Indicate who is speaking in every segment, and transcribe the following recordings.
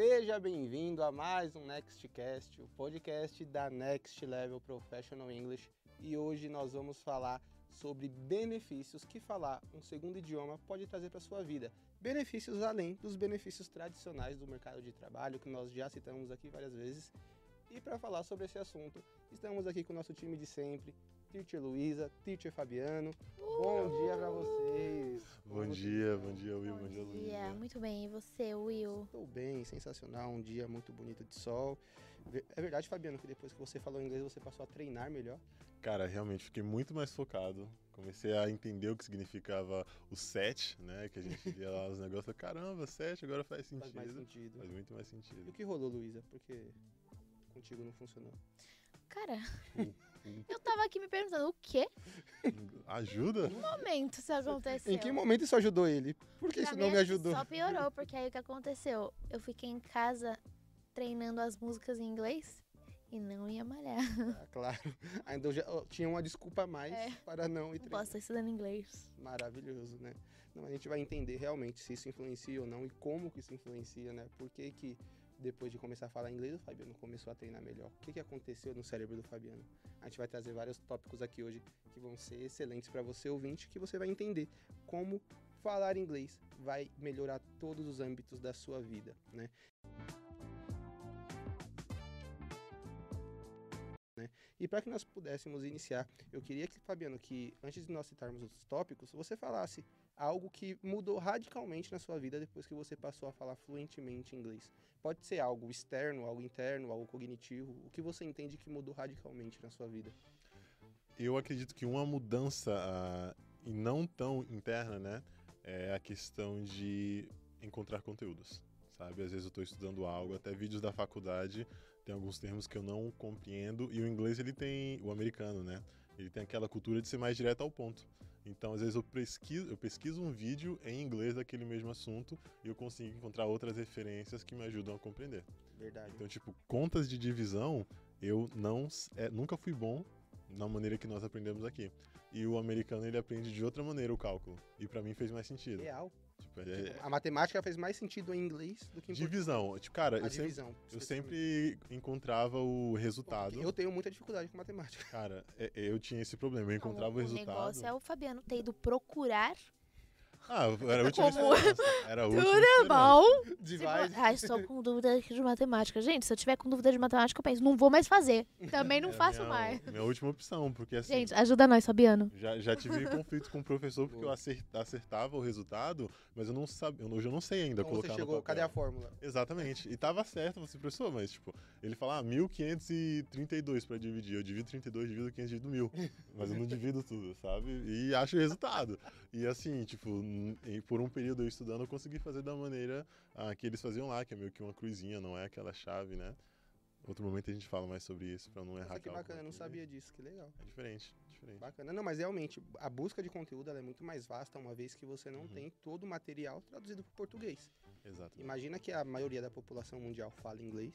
Speaker 1: Seja bem-vindo a mais um Nextcast, o podcast da Next Level Professional English. E hoje nós vamos falar sobre benefícios que falar um segundo idioma pode trazer para sua vida. Benefícios além dos benefícios tradicionais do mercado de trabalho que nós já citamos aqui várias vezes. E para falar sobre esse assunto, estamos aqui com o nosso time de sempre, Teacher Luísa, Teacher Fabiano. Bom dia para vocês.
Speaker 2: Bom dia, bom dia, Will, bom, dia,
Speaker 3: dia.
Speaker 2: Luísa.
Speaker 3: Muito bem, e você, Will?
Speaker 1: Estou bem, sensacional, um dia muito bonito de sol. É verdade, Fabiano, que depois que você falou inglês, você passou a treinar melhor?
Speaker 2: Cara, realmente fiquei muito mais focado. Comecei a entender o que significava o set, né? Que a gente lia lá os negócios. Falei, Caramba, set agora faz sentido.
Speaker 1: Faz mais sentido.
Speaker 2: Faz muito mais
Speaker 1: E
Speaker 2: sentido.
Speaker 1: o que rolou, Luísa? Porque contigo não funcionou.
Speaker 3: Cara,
Speaker 2: Hum,
Speaker 3: eu tava aqui me perguntando o que
Speaker 2: Ajuda?
Speaker 3: momento isso aconteceu.
Speaker 1: Em que momento isso ajudou ele? Por que
Speaker 3: Pra
Speaker 1: isso não me
Speaker 3: que
Speaker 1: ajudou?
Speaker 3: Só piorou, porque aí o que aconteceu? Eu fiquei em casa treinando as músicas em inglês e não ia malhar.
Speaker 1: Ah, claro. Ainda eu já eu tinha uma desculpa a mais
Speaker 3: É.
Speaker 1: para não ir
Speaker 3: Não posso
Speaker 1: treinar.
Speaker 3: estar estudando inglês.
Speaker 1: Maravilhoso, né? Não, a gente vai entender realmente se isso influencia ou não e como que isso influencia, né? Por que que depois de começar a falar inglês, o Fabiano começou a treinar melhor? O que que aconteceu no cérebro do Fabiano? A gente vai trazer vários tópicos aqui hoje que vão ser excelentes para você ouvinte, que você vai entender como falar inglês vai melhorar todos os âmbitos da sua vida, né? né? E para que nós pudéssemos iniciar, eu queria que, Fabiano, que antes de nós citarmos os tópicos, você falasse algo que mudou radicalmente na sua vida depois que você passou a falar fluentemente inglês. Pode ser algo externo, algo interno, algo cognitivo, o que você entende que mudou radicalmente na sua vida.
Speaker 2: Eu acredito que uma mudança, ah, e não tão interna, né? É a questão de encontrar conteúdos, sabe? Às vezes eu estou estudando algo, até vídeos da faculdade, tem alguns termos que eu não compreendo, e o inglês ele tem, o americano, né? Ele tem aquela cultura de ser mais direto ao ponto. Então, às vezes eu pesquiso, eu pesquiso um vídeo em inglês daquele mesmo assunto e eu consigo encontrar outras referências que me ajudam a compreender.
Speaker 1: Verdade.
Speaker 2: Então, tipo, contas de divisão, eu não é, nunca fui bom na maneira que nós aprendemos aqui. E o americano ele aprende de outra maneira o cálculo. E pra mim fez mais sentido.
Speaker 1: Real.
Speaker 2: Tipo, é-
Speaker 1: A matemática fez mais sentido em inglês do que em português.
Speaker 2: divisão. Tipo, cara,
Speaker 1: A
Speaker 2: eu sempre,
Speaker 1: divisão.
Speaker 2: eu
Speaker 1: especificamente.
Speaker 2: sempre encontrava o resultado.
Speaker 1: Eu tenho muita dificuldade com matemática.
Speaker 2: Cara, é- eu tinha esse problema. Eu encontrava o,
Speaker 3: o
Speaker 2: resultado.
Speaker 3: negócio é o Fabiano ter ido procurar.
Speaker 2: Ah, era a última
Speaker 3: Como?
Speaker 2: Era a última
Speaker 3: Tudo bom?
Speaker 1: Divide.
Speaker 3: Ah, estou com dúvida de matemática. Gente, se eu tiver com dúvida de matemática, eu penso, não vou mais fazer. Também não
Speaker 2: É
Speaker 3: faço
Speaker 2: minha,
Speaker 3: mais.
Speaker 2: Minha última opção, porque assim.
Speaker 3: Gente, ajuda nós, Fabiano.
Speaker 2: Já, já tive conflitos com o professor porque eu acertava o resultado, mas eu não sabia, eu, não- hoje eu não sei ainda
Speaker 1: Então
Speaker 2: colocar
Speaker 1: você
Speaker 2: no
Speaker 1: chegou,
Speaker 2: papel.
Speaker 1: cadê a fórmula?
Speaker 2: Exatamente. E tava certo, você professor, mas tipo, ele fala ah, 1532 pra dividir. Eu divido 32, divido 500, divido 1000. Mas eu não divido tudo, sabe? E acho o resultado. E assim, tipo, e por um período eu estudando, eu consegui fazer da maneira ah, que eles faziam lá, que é meio que uma cruzinha, não é aquela chave, né? Outro momento a gente fala mais sobre isso pra não errar
Speaker 1: Nossa, que bacana, eu não sabia disso, que legal.
Speaker 2: É diferente, diferente.
Speaker 1: Bacana. Não, mas realmente, a busca de conteúdo é muito mais vasta, uma vez que você não
Speaker 2: Uhum.
Speaker 1: tem todo o material traduzido para português.
Speaker 2: Exato.
Speaker 1: Imagina que a maioria da população mundial fala inglês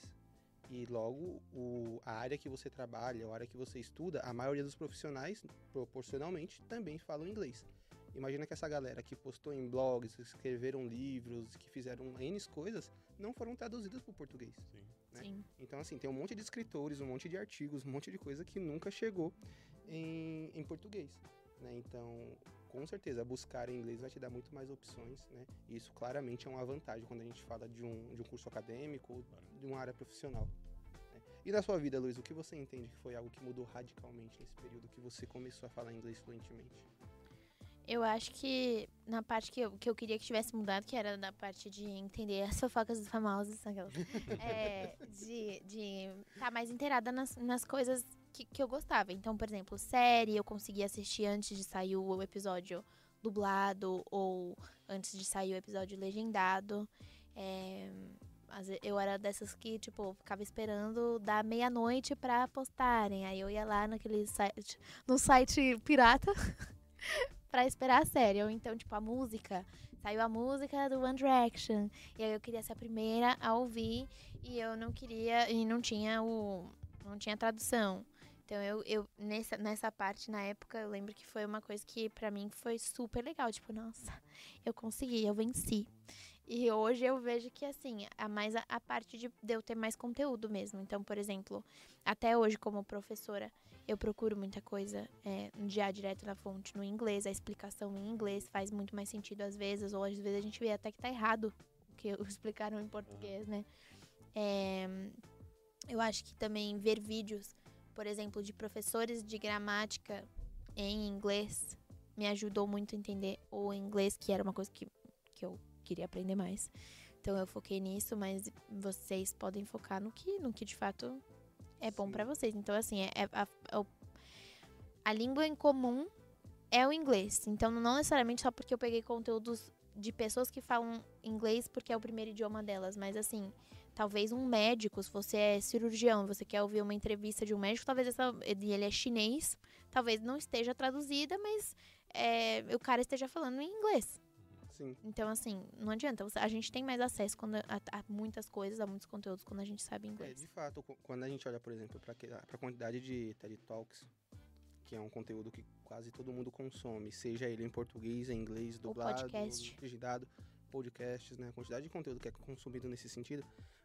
Speaker 1: e logo o, a área que você trabalha, a área que você estuda, a maioria dos profissionais, proporcionalmente, também falam inglês. Imagina que essa galera que postou em blogs, que escreveram livros, que fizeram N coisas, não foram traduzidas para o português.
Speaker 2: Sim.
Speaker 1: né?
Speaker 3: Sim.
Speaker 1: Então, assim, tem um monte de escritores, um monte de artigos, um monte de coisa que nunca chegou em, em português, né? Então, com certeza, buscar em inglês vai te dar muito mais opções, né? E isso claramente é uma vantagem quando a gente fala de um, de um curso acadêmico ou de uma área profissional. né? E na sua vida, Luiz, o que você entende que foi algo que mudou radicalmente nesse período que você começou a falar inglês fluentemente?
Speaker 3: Eu acho que na parte que eu, que eu queria que tivesse mudado, que era na parte de entender as fofocas dos famosos, aquelas, é, de estar mais inteirada nas, nas coisas que, que eu gostava. Então, por exemplo, série eu conseguia assistir antes de sair o episódio dublado ou antes de sair o episódio legendado. É, eu era dessas que, tipo, ficava esperando da meia-noite pra postarem. Aí eu ia lá naquele site, no site pirata pra esperar a série. Ou então, tipo, a música. Saiu a música do One Direction. E aí eu queria ser a primeira a ouvir. E eu não queria. E não tinha o. Não tinha tradução. Então eu, eu nessa, nessa parte, na época, eu lembro que foi uma coisa que pra mim foi super legal. Tipo, nossa, eu consegui, eu venci. E hoje eu vejo que, assim, a mais a, a parte de, de eu ter mais conteúdo mesmo. Então, por exemplo, até hoje, como professora, eu procuro muita coisa é, já direto na fonte no inglês. A explicação em inglês faz muito mais sentido às vezes, ou às vezes a gente vê até que tá errado o que explicaram em português, né? É, eu acho que também ver vídeos, por exemplo, de professores de gramática em inglês me ajudou muito a entender o inglês, que era uma coisa que, que eu queria aprender mais. Então eu foquei nisso, mas vocês podem focar no que, no que de fato é bom para vocês. Então, assim, é, é a, a, a, língua em comum é o inglês. Então, não necessariamente só porque eu peguei conteúdos de pessoas que falam inglês porque é o primeiro idioma delas, mas assim, talvez um médico, se você é cirurgião, você quer ouvir uma entrevista de um médico, talvez essa, ele é chinês, talvez não esteja traduzida, mas é, o cara esteja falando em inglês.
Speaker 1: Sim.
Speaker 3: Então, assim, não adianta. A gente tem mais acesso quando, a, a muitas coisas, a muitos conteúdos, quando a gente sabe
Speaker 1: É,
Speaker 3: inglês.
Speaker 1: de fato, quando a gente olha, por exemplo, para a quantidade de TED Talks, que é um conteúdo que quase todo mundo consome, seja ele em português, em inglês, dublado,
Speaker 3: podcast.
Speaker 1: legendado, podcasts, né? A quantidade de conteúdo que é consumido nesse sentido,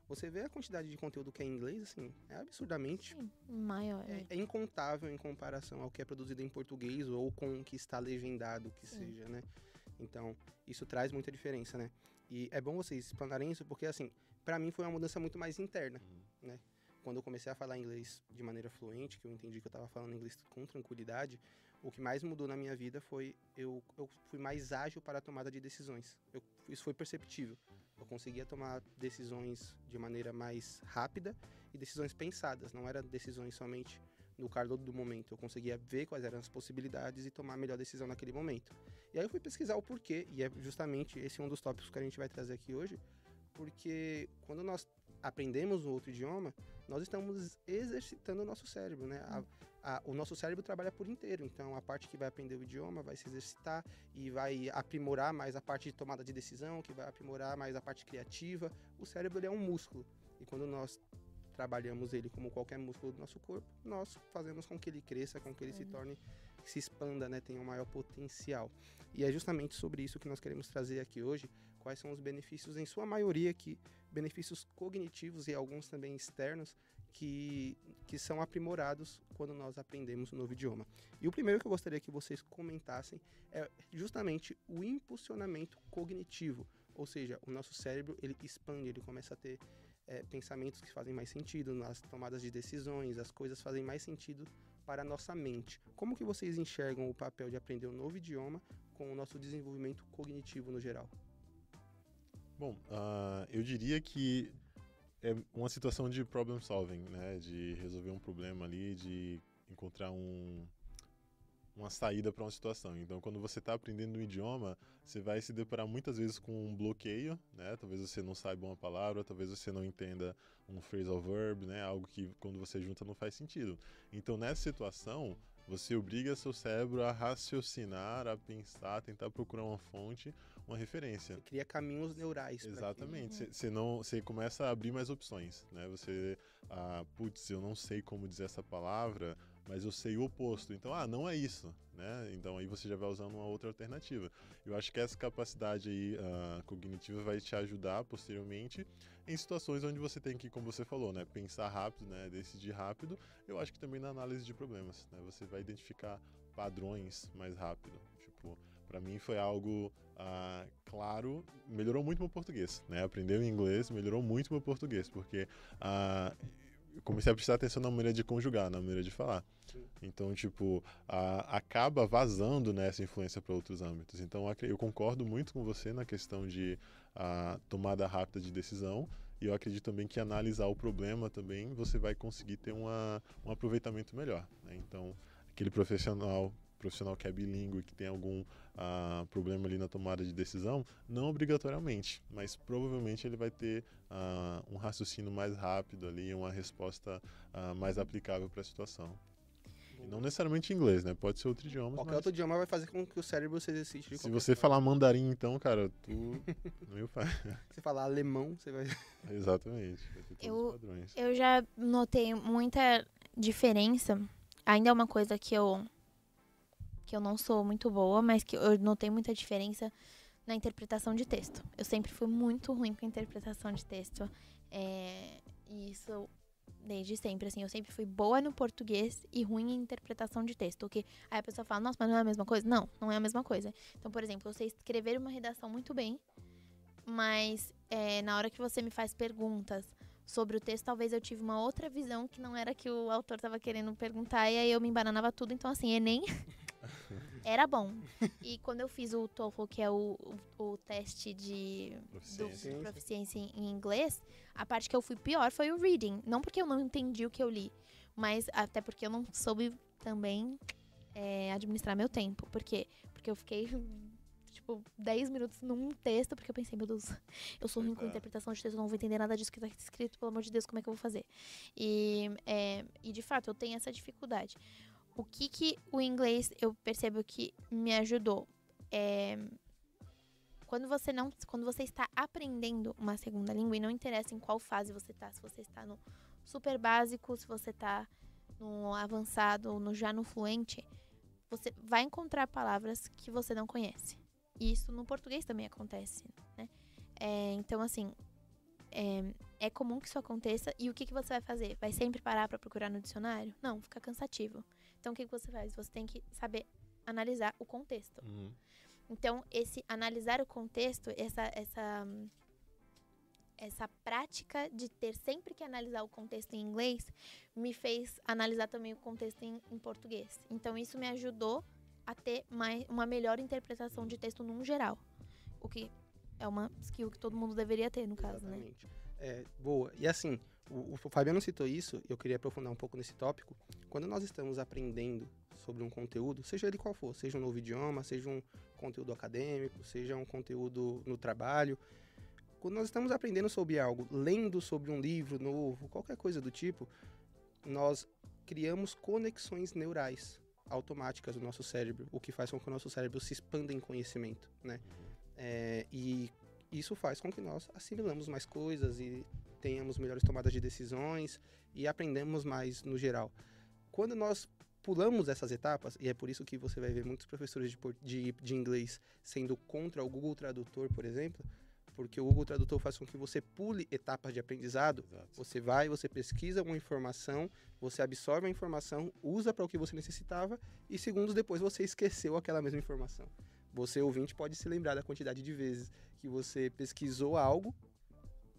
Speaker 1: você vê a quantidade de conteúdo que é em inglês, assim, é absurdamente
Speaker 3: Sim, maior.
Speaker 1: é, é incontável em comparação ao que é produzido em português ou com o que está legendado, que
Speaker 3: Sim.
Speaker 1: seja, né? Então, isso traz muita diferença, né? E é bom vocês explanarem isso, porque, assim, pra mim foi uma mudança muito mais interna, né? Quando eu comecei a falar inglês de maneira fluente, que eu entendi que eu tava falando inglês com tranquilidade, o que mais mudou na minha vida foi eu, eu fui mais ágil para a tomada de decisões. Eu- isso foi perceptível. Eu conseguia tomar decisões de maneira mais rápida e decisões pensadas, não eram decisões somente no calor do momento. Eu conseguia ver quais eram as possibilidades e tomar a melhor decisão naquele momento. E aí eu fui pesquisar o porquê, e é justamente esse um dos tópicos que a gente vai trazer aqui hoje, porque quando nós aprendemos um outro idioma, nós estamos exercitando o nosso cérebro, né? A- a- o nosso cérebro trabalha por inteiro, então a parte que vai aprender o idioma vai se exercitar e vai aprimorar mais a parte de tomada de decisão, que vai aprimorar mais a parte criativa. O cérebro é um músculo, e quando nós trabalhamos ele como qualquer músculo do nosso corpo, nós fazemos com que ele cresça, com que ele se
Speaker 3: Uhum.
Speaker 1: torne, que se expanda, né, tenha um maior potencial. E é justamente sobre isso que nós queremos trazer aqui hoje, quais são os benefícios, em sua maioria aqui, benefícios cognitivos e alguns também externos, que, que são aprimorados quando nós aprendemos um novo idioma. E o primeiro que eu gostaria que vocês comentassem é justamente o impulsionamento cognitivo, ou seja, o nosso cérebro ele expande, ele começa a ter é, pensamentos que fazem mais sentido, nas tomadas de decisões, as coisas fazem mais sentido para a nossa mente. Como que vocês enxergam o papel de aprender um novo idioma com o nosso desenvolvimento cognitivo no geral?
Speaker 2: Bom, ah, eu diria que é uma situação de problem solving, né? De resolver um problema ali, de encontrar um, uma saída para uma situação. Então, quando você está aprendendo um idioma, você vai se deparar muitas vezes com um bloqueio, né? Talvez você não saiba uma palavra, talvez você não entenda um phrasal verb, né? Algo que quando você junta não faz sentido. Então, nessa situação, você obriga seu cérebro a raciocinar, a pensar, tentar procurar uma fonte, uma referência.
Speaker 1: Você cria caminhos neurais.
Speaker 2: Exatamente.
Speaker 3: Uhum.
Speaker 2: Você não, você começa a abrir mais opções, né? Você, ah, putz, eu não sei como dizer essa palavra, mas eu sei o oposto. Então, ah, não é isso, né? Então aí você já vai usando uma outra alternativa. Eu acho que essa capacidade aí ah, cognitiva vai te ajudar posteriormente em situações onde você tem que, como você falou, né, pensar rápido, né, decidir rápido. Eu acho que também na análise de problemas, né? Você vai identificar padrões mais rápido. Tipo, para mim foi algo ah, claro, melhorou muito meu português, né? Aprendeu inglês, melhorou muito meu português, porque ah, eu comecei a prestar atenção na maneira de conjugar, na maneira de falar. Então, tipo, ah, acaba vazando né, essa influência para outros âmbitos. Então, eu concordo muito com você na questão de ah, tomada rápida de decisão. E eu acredito também que analisar o problema também você vai conseguir ter uma, um aproveitamento melhor. né? Então, aquele profissional profissional que é bilíngue, que tem algum ah, problema ali na tomada de decisão, não obrigatoriamente, mas provavelmente ele vai ter ah, um raciocínio mais rápido ali, uma resposta ah, mais aplicável para a situação. E não necessariamente em inglês, né? Pode ser outro idioma.
Speaker 1: Qualquer
Speaker 2: mas
Speaker 1: outro idioma vai fazer com que o cérebro se exercite. de
Speaker 2: se você
Speaker 1: forma.
Speaker 2: falar mandarim, então, cara, tu. Meu pai.
Speaker 1: Se falar alemão, você vai.
Speaker 2: Exatamente. Vai ter todos
Speaker 3: Eu-
Speaker 2: os padrões.
Speaker 3: Eu já notei muita diferença. Ainda é uma coisa que eu que eu não sou muito boa, mas que eu notei muita diferença na interpretação de texto. Eu sempre fui muito ruim com interpretação de texto. É, e isso desde sempre, assim, eu sempre fui boa no português e ruim em interpretação de texto. Que aí a pessoa fala, nossa, mas não é a mesma coisa? Não, não é a mesma coisa. Então, por exemplo, eu sei escrever uma redação muito bem, mas é, na hora que você me faz perguntas sobre o texto, talvez eu tive uma outra visão que não era que o autor estava querendo perguntar, e aí eu me embananava tudo. Então, assim, Enem era bom. E quando eu fiz o TOEFL, que é o, o, o teste de
Speaker 2: Proficiência.
Speaker 3: do- proficiência em, inglês, a parte que eu fui pior foi o reading. Não porque eu não entendi o que eu li, mas até porque eu não soube também é, administrar meu tempo. Por quê? Porque eu fiquei, tipo, 10 minutos num texto, porque eu pensei, meu Deus, eu sou ruim com
Speaker 2: Exato.
Speaker 3: interpretação de texto, não vou entender nada disso que tá escrito, pelo amor de Deus, como é que eu vou fazer? E, é, e de fato, eu tenho essa dificuldade. O que que o inglês eu percebo que me ajudou? É, quando você não, quando você está aprendendo uma segunda língua e não interessa em qual fase você está, se você está no super básico, se você está no avançado no já no fluente, você vai encontrar palavras que você não conhece. E isso no português também acontece, né? É, então assim, é, é comum que isso aconteça e o que, que você vai fazer? Vai sempre parar para procurar no dicionário? Não, fica cansativo. Então o que, você faz? Você tem que saber analisar o contexto.
Speaker 2: Uhum.
Speaker 3: Então, esse analisar o contexto, essa, essa, essa prática de ter sempre que analisar o contexto em inglês, me fez analisar também o contexto em, em português. Então, isso me ajudou a ter mais, uma melhor interpretação de texto num geral. O que é uma skill que todo mundo deveria ter, no caso, né?
Speaker 1: Exatamente. É, boa. E assim, o, o Fabiano citou isso, eu queria aprofundar um pouco nesse tópico. Quando nós estamos aprendendo sobre um conteúdo, seja ele qual for, seja um novo idioma, seja um conteúdo acadêmico, seja um conteúdo no trabalho, quando nós estamos aprendendo sobre algo, lendo sobre um livro novo, qualquer coisa do tipo, nós criamos conexões neurais automáticas no nosso cérebro, o que faz com que o nosso cérebro se expanda em conhecimento, né? É, e isso faz com que nós assimilamos mais coisas e tenhamos melhores tomadas de decisões e aprendemos mais no geral. Quando nós pulamos essas etapas, e é por isso que você vai ver muitos professores de, de, de inglês sendo contra o Google Tradutor, por exemplo, porque o Google Tradutor faz com que você pule etapas de aprendizado.
Speaker 2: Exato.
Speaker 1: Você vai, você pesquisa uma informação, você absorve a informação, usa para o que você necessitava e segundos depois você esqueceu aquela mesma informação. Você, ouvinte, pode se lembrar da quantidade de vezes que você pesquisou algo,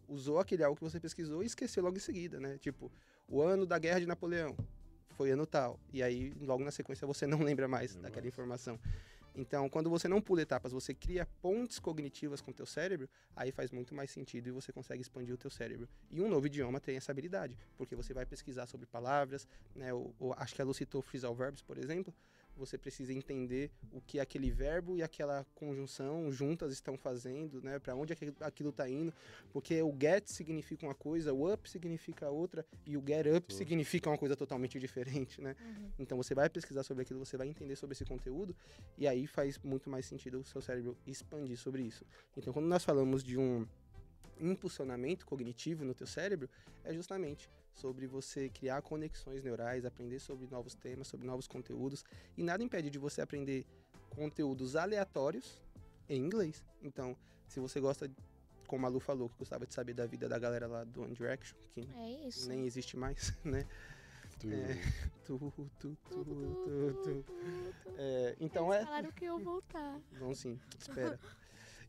Speaker 1: usou aquele algo que você pesquisou e esqueceu logo em seguida, né? Tipo, o ano da Guerra de Napoleão foi ano tal. E aí, logo na sequência, você não lembra mais
Speaker 2: Não
Speaker 1: daquela
Speaker 2: mais.
Speaker 1: informação. Então, quando você não pula etapas, você cria pontes cognitivas com o teu cérebro, aí faz muito mais sentido e você consegue expandir o teu cérebro. E um novo idioma tem essa habilidade, porque você vai pesquisar sobre palavras, né? O, o- acho que a Lu citou phrasal verbs, por exemplo. Você precisa entender o que aquele verbo e aquela conjunção juntas estão fazendo, né? Para onde aquilo, aquilo tá indo. Porque o get significa uma coisa, o up significa outra e o get up
Speaker 2: Tudo.
Speaker 1: significa uma coisa totalmente diferente, né?
Speaker 3: Uhum.
Speaker 1: Então você vai pesquisar sobre aquilo, você vai entender sobre esse conteúdo e aí faz muito mais sentido o seu cérebro expandir sobre isso. Então quando nós falamos de um impulsionamento cognitivo no teu cérebro, é justamente sobre você criar conexões neurais, aprender sobre novos temas, sobre novos conteúdos e nada impede de você aprender conteúdos aleatórios em inglês. Então, se você gosta, como a Lu falou, que gostava de saber da vida da galera lá do One Direction, que
Speaker 3: É isso.
Speaker 1: nem existe mais, né? É. Tu, tu, tu, tu. É, então é.
Speaker 3: falaram que eu vou voltar.
Speaker 1: Vão sim, espera.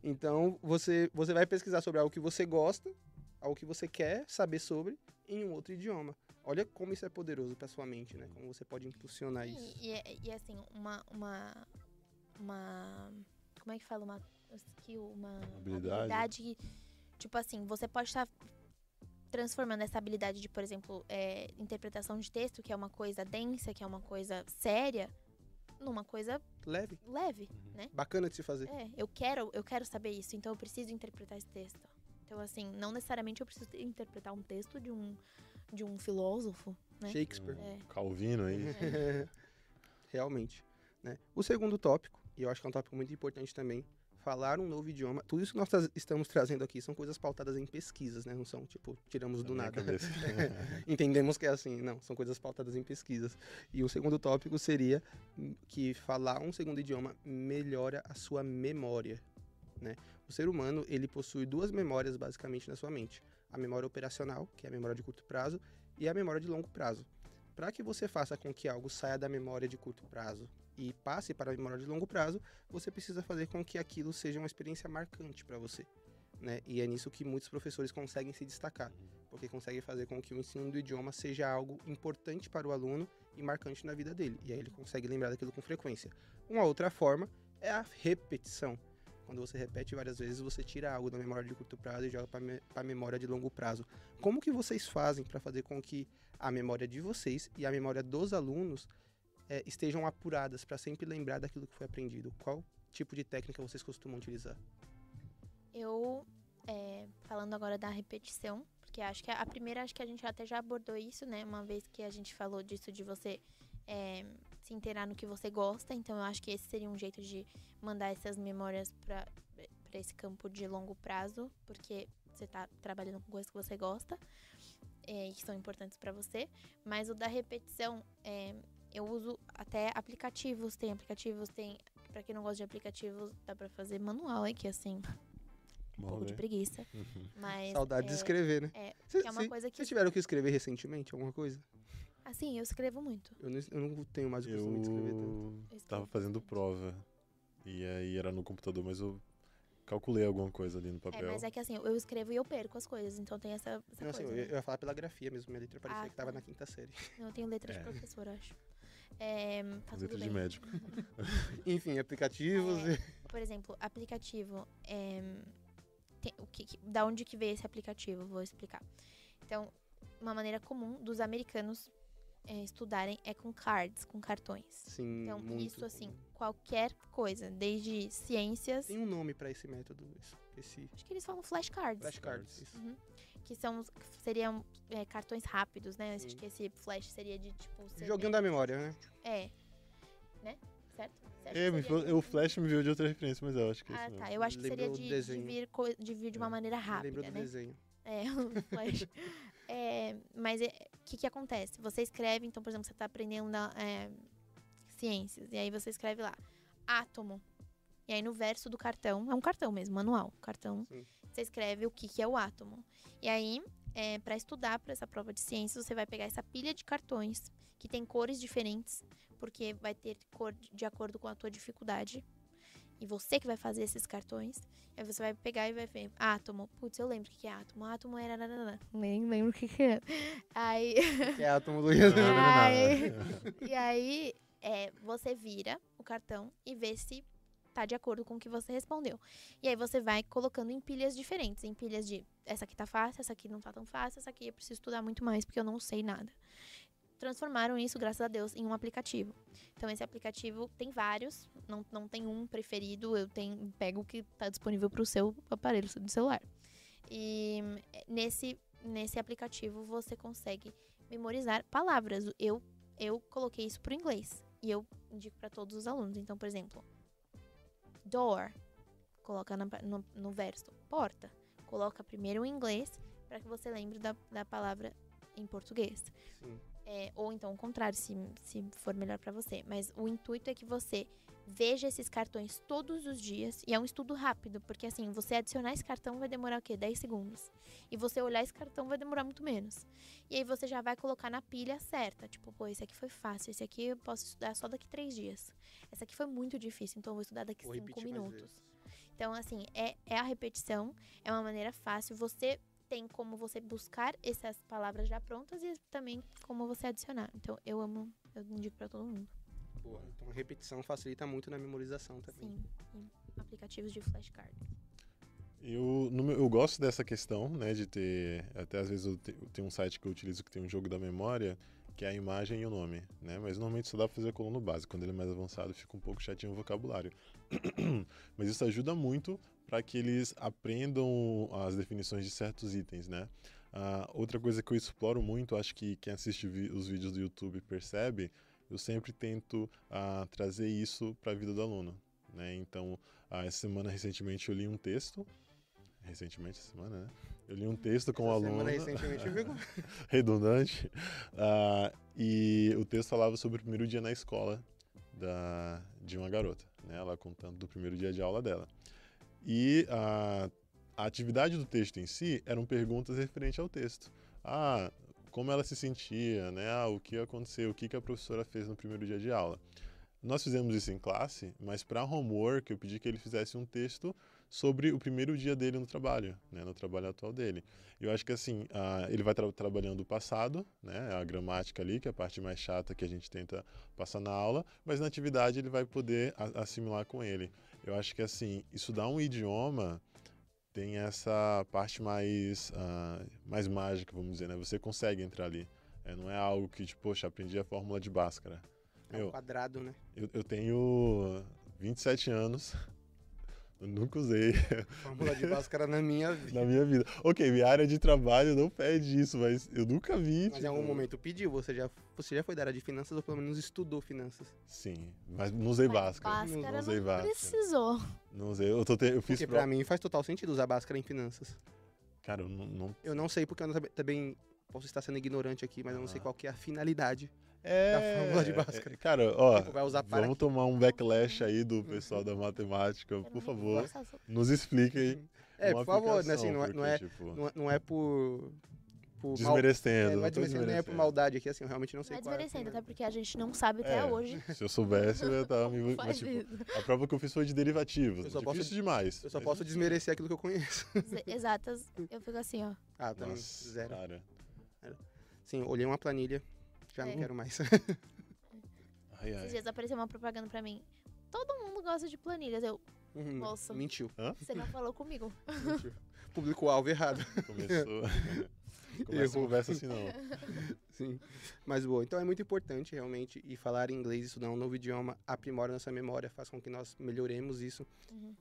Speaker 1: Então você, você vai pesquisar sobre algo que você gosta, algo que você quer saber sobre em um outro idioma. Olha como isso é poderoso para sua mente, né? Como você pode impulsionar isso.
Speaker 3: E, e, é- e, assim, uma, uma. Uma. Como é que fala? Uma skill, uma
Speaker 2: Habilidade.
Speaker 3: habilidade. que, tipo assim, você pode estar transformando essa habilidade de, por exemplo, é, interpretação de texto, que é uma coisa densa, que é uma coisa séria, numa coisa
Speaker 1: Leve,
Speaker 3: leve,
Speaker 2: Uhum.
Speaker 3: né?
Speaker 1: bacana de se fazer.
Speaker 3: É, eu quero, eu quero saber isso, então eu preciso interpretar esse texto. Então, assim, não necessariamente eu preciso interpretar um texto de um, de um filósofo, né?
Speaker 1: Shakespeare.
Speaker 3: É.
Speaker 2: Calvino aí.
Speaker 1: Realmente. Né? O segundo tópico, e eu acho que é um tópico muito importante também, falar um novo idioma. Tudo isso que nós tra- estamos trazendo aqui são coisas pautadas em pesquisas, né? Não são, tipo, tiramos do nada. Entendemos que é assim, não, são coisas pautadas em pesquisas. E o segundo tópico seria que falar um segundo idioma melhora a sua memória. Né? O ser humano, ele possui duas memórias basicamente na sua mente. A memória operacional, que é a memória de curto prazo, e a memória de longo prazo. Para que você faça com que algo saia da memória de curto prazo e passe para a memória de longo prazo, você precisa fazer com que aquilo seja uma experiência marcante para você. Né? E é nisso que muitos professores conseguem se destacar, porque conseguem fazer com que o ensino do idioma seja algo importante para o aluno e marcante na vida dele. E aí ele consegue lembrar daquilo com frequência. Uma outra forma é a repetição. Quando você repete várias vezes, você tira algo da memória de curto prazo e joga para me a memória de longo prazo. Como que vocês fazem para fazer com que a memória de vocês e a memória dos alunos é, estejam apuradas para sempre lembrar daquilo que foi aprendido? Qual tipo de técnica vocês costumam utilizar?
Speaker 3: Eu, é, falando agora da repetição, porque acho que a, primeira, acho que a gente até já abordou isso, né? Uma vez que a gente falou disso de você é, se inteirar no que você gosta. Então, eu acho que esse seria um jeito de mandar essas memórias para esse campo de longo prazo, porque você está trabalhando com coisas que você gosta é, e que são importantes para você. Mas o da repetição, é, eu uso até aplicativos. Tem aplicativos, tem. Pra quem não gosta de aplicativos, dá pra fazer manual aqui, assim um pouco de preguiça. Uhum. Mas,
Speaker 1: Saudade
Speaker 3: é,
Speaker 1: de escrever, né?
Speaker 3: É, cê, é uma coisa que.
Speaker 1: Vocês tiveram que escrever recentemente alguma coisa?
Speaker 3: Assim, eu escrevo muito.
Speaker 1: Eu não, eu não tenho mais o costume
Speaker 2: eu...
Speaker 1: de escrever tanto.
Speaker 2: Eu tava fazendo prova. E aí era no computador, mas eu calculei alguma coisa ali no
Speaker 3: é,
Speaker 2: papel.
Speaker 3: É, mas é que assim, eu escrevo e eu perco as coisas, então tem essa, essa
Speaker 1: não,
Speaker 3: coisa.
Speaker 1: Assim,
Speaker 3: né?
Speaker 1: eu, ia falar pela grafia mesmo, minha letra parecia
Speaker 3: ah,
Speaker 1: que tava
Speaker 3: tá.
Speaker 1: na quinta série.
Speaker 3: Não, eu tenho letra de
Speaker 2: É.
Speaker 3: professor, acho. É, tá
Speaker 2: Letra
Speaker 3: tudo
Speaker 2: de médico.
Speaker 1: Enfim, aplicativos
Speaker 3: É.
Speaker 1: e...
Speaker 3: Por exemplo, aplicativo. é, tem- o que, que- da onde que veio esse aplicativo? Vou explicar. Então, uma maneira comum dos americanos é, estudarem é com cards, com cartões.
Speaker 1: Sim,
Speaker 3: Então,
Speaker 1: muito
Speaker 3: isso assim,
Speaker 1: comum.
Speaker 3: qualquer coisa, desde ciências.
Speaker 1: Tem um nome pra esse método, esse,
Speaker 3: Acho que eles falam flashcards.
Speaker 1: flashcards. isso.
Speaker 3: Uhum. Que são, seriam é, cartões rápidos, né? Acho
Speaker 1: Sim.
Speaker 3: que esse flash seria de tipo. CD.
Speaker 1: Joguinho da memória, né?
Speaker 3: É. Né? Certo?
Speaker 2: É,
Speaker 3: seria
Speaker 2: o Flash me viu de outra referência, mas eu acho que é
Speaker 3: Ah,
Speaker 2: isso
Speaker 3: tá.
Speaker 2: mesmo.
Speaker 3: Eu acho que seria
Speaker 1: Lembrou do
Speaker 3: de, de, vir, co- de vir de uma
Speaker 2: É.
Speaker 3: maneira rápida,
Speaker 1: do
Speaker 3: né?
Speaker 1: desenho.
Speaker 3: É, o flash. É, mas o que, que acontece? Você escreve, então, por exemplo, você está aprendendo é, ciências, e aí você escreve lá, átomo. E aí no verso do cartão, é um cartão mesmo, manual, cartão,
Speaker 1: Sim.
Speaker 3: você escreve o que, que é o átomo. E aí, é, para estudar para essa prova de ciências, você vai pegar essa pilha de cartões, que tem cores diferentes, porque vai ter cor de de acordo com a tua dificuldade. E você que vai fazer esses cartões. Aí você vai pegar e vai ver. Átomo. Putz, eu lembro o que que é átomo. Átomo era. Nem lembro o que, que é. Aí.
Speaker 1: Que é átomo do.
Speaker 3: Ai. E aí, é, você vira o cartão e vê se tá de acordo com o que você respondeu. E aí você vai colocando em pilhas diferentes. Em pilhas de essa aqui tá fácil, essa aqui não tá tão fácil, essa aqui eu preciso estudar muito mais porque eu não sei nada. Transformaram isso, graças a Deus, em um aplicativo. Então esse aplicativo tem vários, não, não tem um preferido, eu tenho, pego o que tá disponível pro seu aparelho do celular. E nesse, nesse aplicativo você consegue memorizar palavras. Eu, eu coloquei isso pro inglês e eu indico para todos os alunos. Então, por exemplo, door, coloca na- no, no verso, porta. Coloca primeiro o inglês para que você lembre da, da palavra em português.
Speaker 1: Sim.
Speaker 3: É, ou então o contrário, se, se for melhor para você. Mas o intuito é que você veja esses cartões todos os dias. E é um estudo rápido, porque assim, você adicionar esse cartão vai demorar o quê? 10 segundos. E você olhar esse cartão vai demorar muito menos. E aí você já vai colocar na pilha certa. Tipo, pô, esse aqui foi fácil, esse aqui eu posso estudar só daqui três dias. Esse aqui foi muito difícil, então eu vou estudar daqui
Speaker 1: Vou
Speaker 3: cinco
Speaker 1: repetir mais
Speaker 3: minutos.
Speaker 1: vezes.
Speaker 3: Então, assim, é, é a repetição, é uma maneira fácil. Você tem como você buscar essas palavras já prontas e também como você adicionar. Então, eu amo, eu indico pra todo mundo.
Speaker 1: Boa. Então a repetição facilita muito na memorização também.
Speaker 3: Sim, e aplicativos de flashcard.
Speaker 2: Eu, no meu- eu gosto dessa questão, né, de ter. Até às vezes eu, te- eu tenho um site que eu utilizo que tem um jogo da memória, que é a imagem e o nome, né? Mas normalmente só dá pra fazer colono básico. Quando ele é mais avançado, fica um pouco chatinho o vocabulário. Mas isso ajuda muito para que eles aprendam as definições de certos itens, né? Ah, outra coisa que eu exploro muito, acho que quem assiste os vídeos do YouTube percebe, eu sempre tento ah, trazer isso para a vida do aluno, né? Então, ah, essa semana recentemente eu li um texto recentemente essa semana, né? Eu li um texto com o
Speaker 1: Essa
Speaker 2: aluno.
Speaker 1: recentemente
Speaker 2: redundante. ah, e o texto falava sobre o primeiro dia na escola da, de uma garota, né? Ela contando do primeiro dia de aula dela. E a, a atividade do texto em si eram perguntas referentes ao texto. Ah, como ela se sentia, né? Ah, o que aconteceu, o que, que a professora fez no primeiro dia de aula. Nós fizemos isso em classe, mas para homework eu pedi que ele fizesse um texto sobre o primeiro dia dele no trabalho, né, no trabalho atual dele. Eu acho que assim, ele vai tra trabalhando o passado, né, a gramática ali, que é a parte mais chata que a gente tenta passar na aula, mas na atividade ele vai poder assimilar com ele. Eu acho que assim, estudar um idioma tem essa parte mais, uh, mais mágica, vamos dizer, né? Você consegue entrar ali. É, não é algo que, tipo, poxa, aprendi a fórmula de Bhaskara.
Speaker 1: É um quadrado, né?
Speaker 2: Eu, eu tenho 27 anos. Eu nunca usei.
Speaker 1: Fórmula de Bhaskara na minha vida.
Speaker 2: Na minha vida. Ok, minha área de trabalho não pede isso, mas eu nunca vi.
Speaker 1: Mas tipo... em algum momento pediu. Você já, você já foi da área de finanças ou pelo menos estudou finanças?
Speaker 2: Sim, mas não usei Bhaskara.
Speaker 3: Bhaskara não, usei não precisou.
Speaker 2: Não usei. Eu, tô te... eu fiz
Speaker 1: Porque pra mim faz total sentido usar Bhaskara em finanças.
Speaker 2: Cara, eu não, não...
Speaker 1: Eu não sei porque eu não, também posso estar sendo ignorante aqui, mas eu não sei qual que é a finalidade
Speaker 2: é,
Speaker 1: da fórmula de Bhaskara.
Speaker 2: É, cara, ó, vamos tomar um backlash aí do pessoal da matemática, por favor, nos expliquem.
Speaker 1: É, por favor, né, assim, não, é, não, é, tipo... não, é, por... por
Speaker 2: desmerecendo.
Speaker 1: Mal, é, não é desmerecendo, nem é por maldade aqui, assim, eu realmente não sei
Speaker 3: não
Speaker 1: é qual
Speaker 3: é. desmerecendo, até porque a gente não sabe até hoje.
Speaker 2: Se eu soubesse, eu ia estar me... Mas, tipo, a prova que eu fiz foi de derivativos, eu só difícil posso, demais.
Speaker 1: Eu só posso desmerecer aquilo que eu conheço.
Speaker 3: Exatas, eu fico assim, ó.
Speaker 1: Ah, tá, zero. Cara. Sim, olhei uma planilha, já é. não quero mais.
Speaker 3: ai, ai. Esses dias apareceu uma propaganda pra mim. Todo mundo gosta de planilhas. Eu, uhum, moça.
Speaker 1: Mentiu.
Speaker 3: Hã? Você não falou comigo.
Speaker 1: Mentiu. Publicou o alvo errado.
Speaker 2: Começou. Começa a conversa assim, não.
Speaker 1: Sim. Mas boa. Então é muito importante realmente e falar inglês, estudar um novo idioma, aprimora nossa memória, faz com que nós melhoremos isso. Uhum.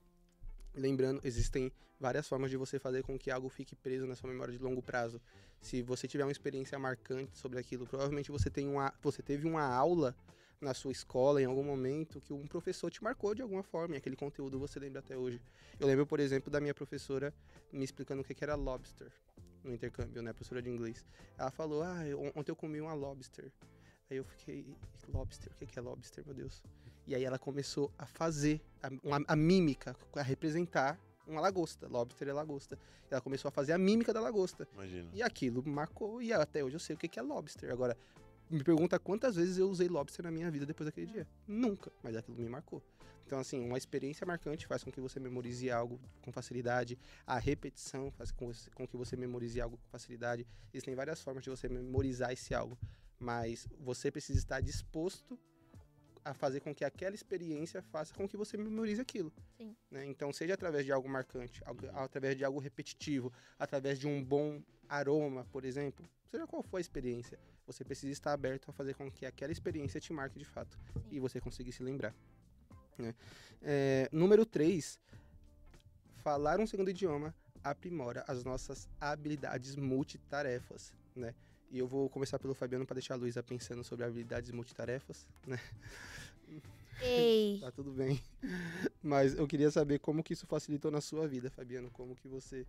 Speaker 1: Lembrando, existem várias formas de você fazer com que algo fique preso na sua memória de longo prazo. Se você tiver uma experiência marcante sobre aquilo, provavelmente você, tem uma, você teve uma aula na sua escola em algum momento que um professor te marcou de alguma forma e aquele conteúdo você lembra até hoje. Eu lembro, por exemplo, da minha professora me explicando o que era lobster no intercâmbio, né, professora de inglês. Ela falou: "Ah, ontem eu comi uma lobster". Aí eu fiquei, lobster, o que é lobster, meu Deus? E aí ela começou a fazer a, a, a mímica, a representar uma lagosta. Lobster é lagosta. Ela começou a fazer a mímica da lagosta.
Speaker 2: Imagina.
Speaker 1: E aquilo marcou, e até hoje eu sei o que é lobster. Agora, me pergunta quantas vezes eu usei lobster na minha vida depois daquele dia. Nunca, mas aquilo me marcou. Então, assim, uma experiência marcante faz com que você memorize algo com facilidade. A repetição faz com, com que você memorize algo com facilidade. Existem várias formas de você memorizar esse algo. Mas você precisa estar disposto a fazer com que aquela experiência faça com que você memorize aquilo. Né? Então, seja através de algo marcante, algo, uhum. através de algo repetitivo, através de um bom aroma, por exemplo, seja qual for a experiência, você precisa estar aberto a fazer com que aquela experiência te marque de fato Sim. e você conseguir se lembrar. Né? É, número 3, falar um segundo idioma aprimora as nossas habilidades multitarefas, né? E eu vou começar pelo Fabiano para deixar a Luísa pensando sobre habilidades multitarefas, né?
Speaker 3: Ei.
Speaker 1: tá tudo bem. Mas eu queria saber como que isso facilitou na sua vida, Fabiano, como que você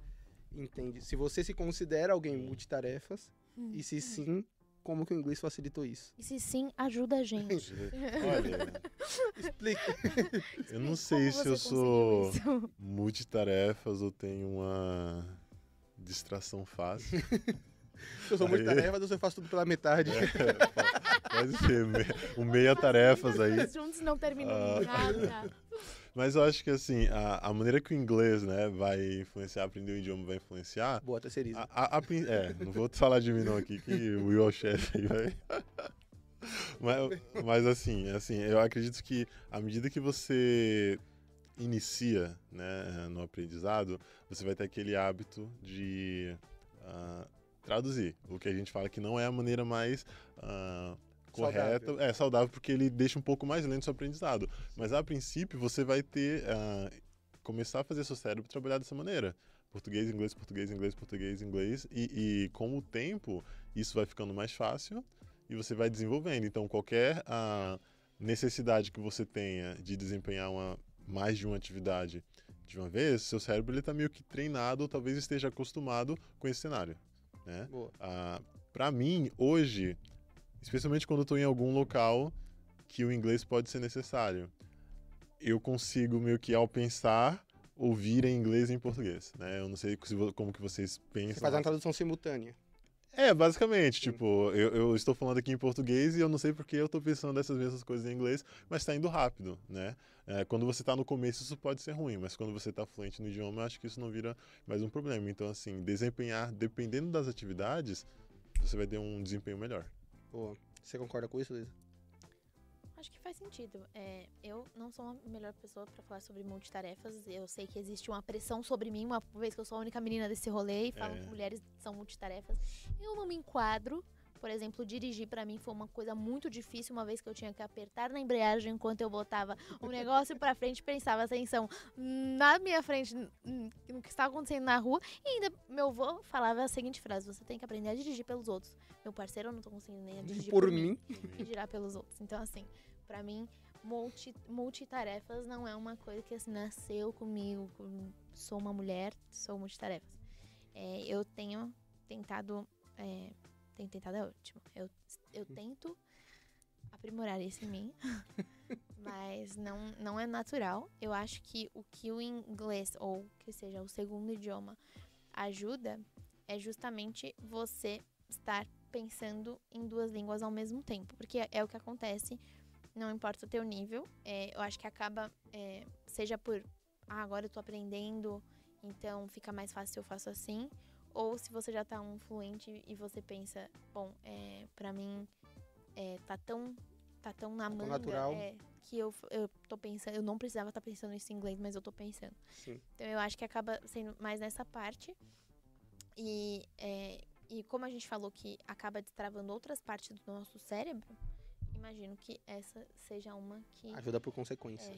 Speaker 1: entende? Se você se considera alguém multitarefas hum. e se sim, como que o inglês facilitou isso?
Speaker 3: E se sim, ajuda a gente.
Speaker 2: Olha,
Speaker 1: explica.
Speaker 2: Eu não sei se eu sou isso? multitarefas ou tenho uma distração fácil.
Speaker 1: eu sou muito tarefa, você faz tudo pela metade.
Speaker 2: É, pode ser, um meia tarefas aí.
Speaker 3: Juntos não terminam ah. nada.
Speaker 2: Mas eu acho que assim, a, a, maneira que o inglês, né, vai influenciar, aprender o idioma vai influenciar.
Speaker 1: Boa terceiriza.
Speaker 2: A, a, a, é, não vou falar de mim não aqui, que o Will é o chefe aí vai. mas, mas assim, assim, eu acredito que à medida que você inicia né, no aprendizado, você vai ter aquele hábito de uh, traduzir. O que a gente fala que não é a maneira mais uh, correta, saudável. é saudável porque ele deixa um pouco mais lento o seu aprendizado. Mas a princípio você vai ter uh, começar a fazer seu cérebro trabalhar dessa maneira. Português, inglês, português, inglês, português, inglês. E, e com o tempo, isso vai ficando mais fácil e você vai desenvolvendo. Então, qualquer uh, necessidade que você tenha de desempenhar uma, mais de uma atividade de uma vez, seu cérebro está meio que treinado ou talvez esteja acostumado com esse cenário. Né? Ah, para mim, hoje, especialmente quando eu estou em algum local que o inglês pode ser necessário, eu consigo meio que ao pensar ouvir em inglês e em português, né? Eu não sei como que vocês pensam.
Speaker 1: Você faz uma tradução simultânea.
Speaker 2: É, basicamente, tipo, eu, eu estou falando aqui em português e eu não sei porque eu estou pensando essas mesmas coisas em inglês, mas está indo rápido, né? É, quando você está no começo, isso pode ser ruim, mas quando você está fluente no idioma, eu acho que isso não vira mais um problema. Então, assim, desempenhar, dependendo das atividades, você vai ter um desempenho melhor.
Speaker 1: Boa. Você concorda com isso, Luísa?
Speaker 3: Acho que faz sentido. É, eu não sou a melhor pessoa pra falar sobre multitarefas. Eu sei que existe uma pressão sobre mim, uma vez que eu sou a única menina desse rolê e falam
Speaker 2: É.
Speaker 3: que mulheres são multitarefas. Eu não me enquadro. Por exemplo, dirigir pra mim foi uma coisa muito difícil, uma vez que eu tinha que apertar na embreagem enquanto eu botava um negócio pra frente prestava atenção na minha frente, no que estava acontecendo na rua. E ainda meu avô falava a seguinte frase: você tem que aprender a dirigir pelos outros. Meu parceiro, eu não tô conseguindo nem a dirigir
Speaker 1: Por
Speaker 3: por,
Speaker 1: mim.
Speaker 3: e girar pelos outros. Então, assim, pra mim, multi, multitarefas não é uma coisa que assim, nasceu comigo. com- Sou uma mulher, sou multitarefas. É, eu tenho tentado. É, tenho tentado é ótimo. Eu, eu tento aprimorar isso em mim. mas não, não é natural. Eu acho que o que o inglês, ou que seja o segundo idioma, ajuda é justamente você estar pensando em duas línguas ao mesmo tempo. Porque é o que acontece, não importa o teu nível. é, eu acho que acaba, é, seja por, ah, agora eu tô aprendendo, então fica mais fácil se eu faço assim. Ou se você já tá um fluente e você pensa, bom, é, pra mim é, tá tão tá tão na manga
Speaker 1: natural.
Speaker 3: é, que eu, eu tô pensando, eu não precisava estar pensando isso em inglês, mas eu tô pensando.
Speaker 1: Sim.
Speaker 3: Então eu acho que acaba sendo mais nessa parte. E, é, e como a gente falou que acaba destravando outras partes do nosso cérebro, imagino que essa seja uma que.
Speaker 1: Ajuda por consequência.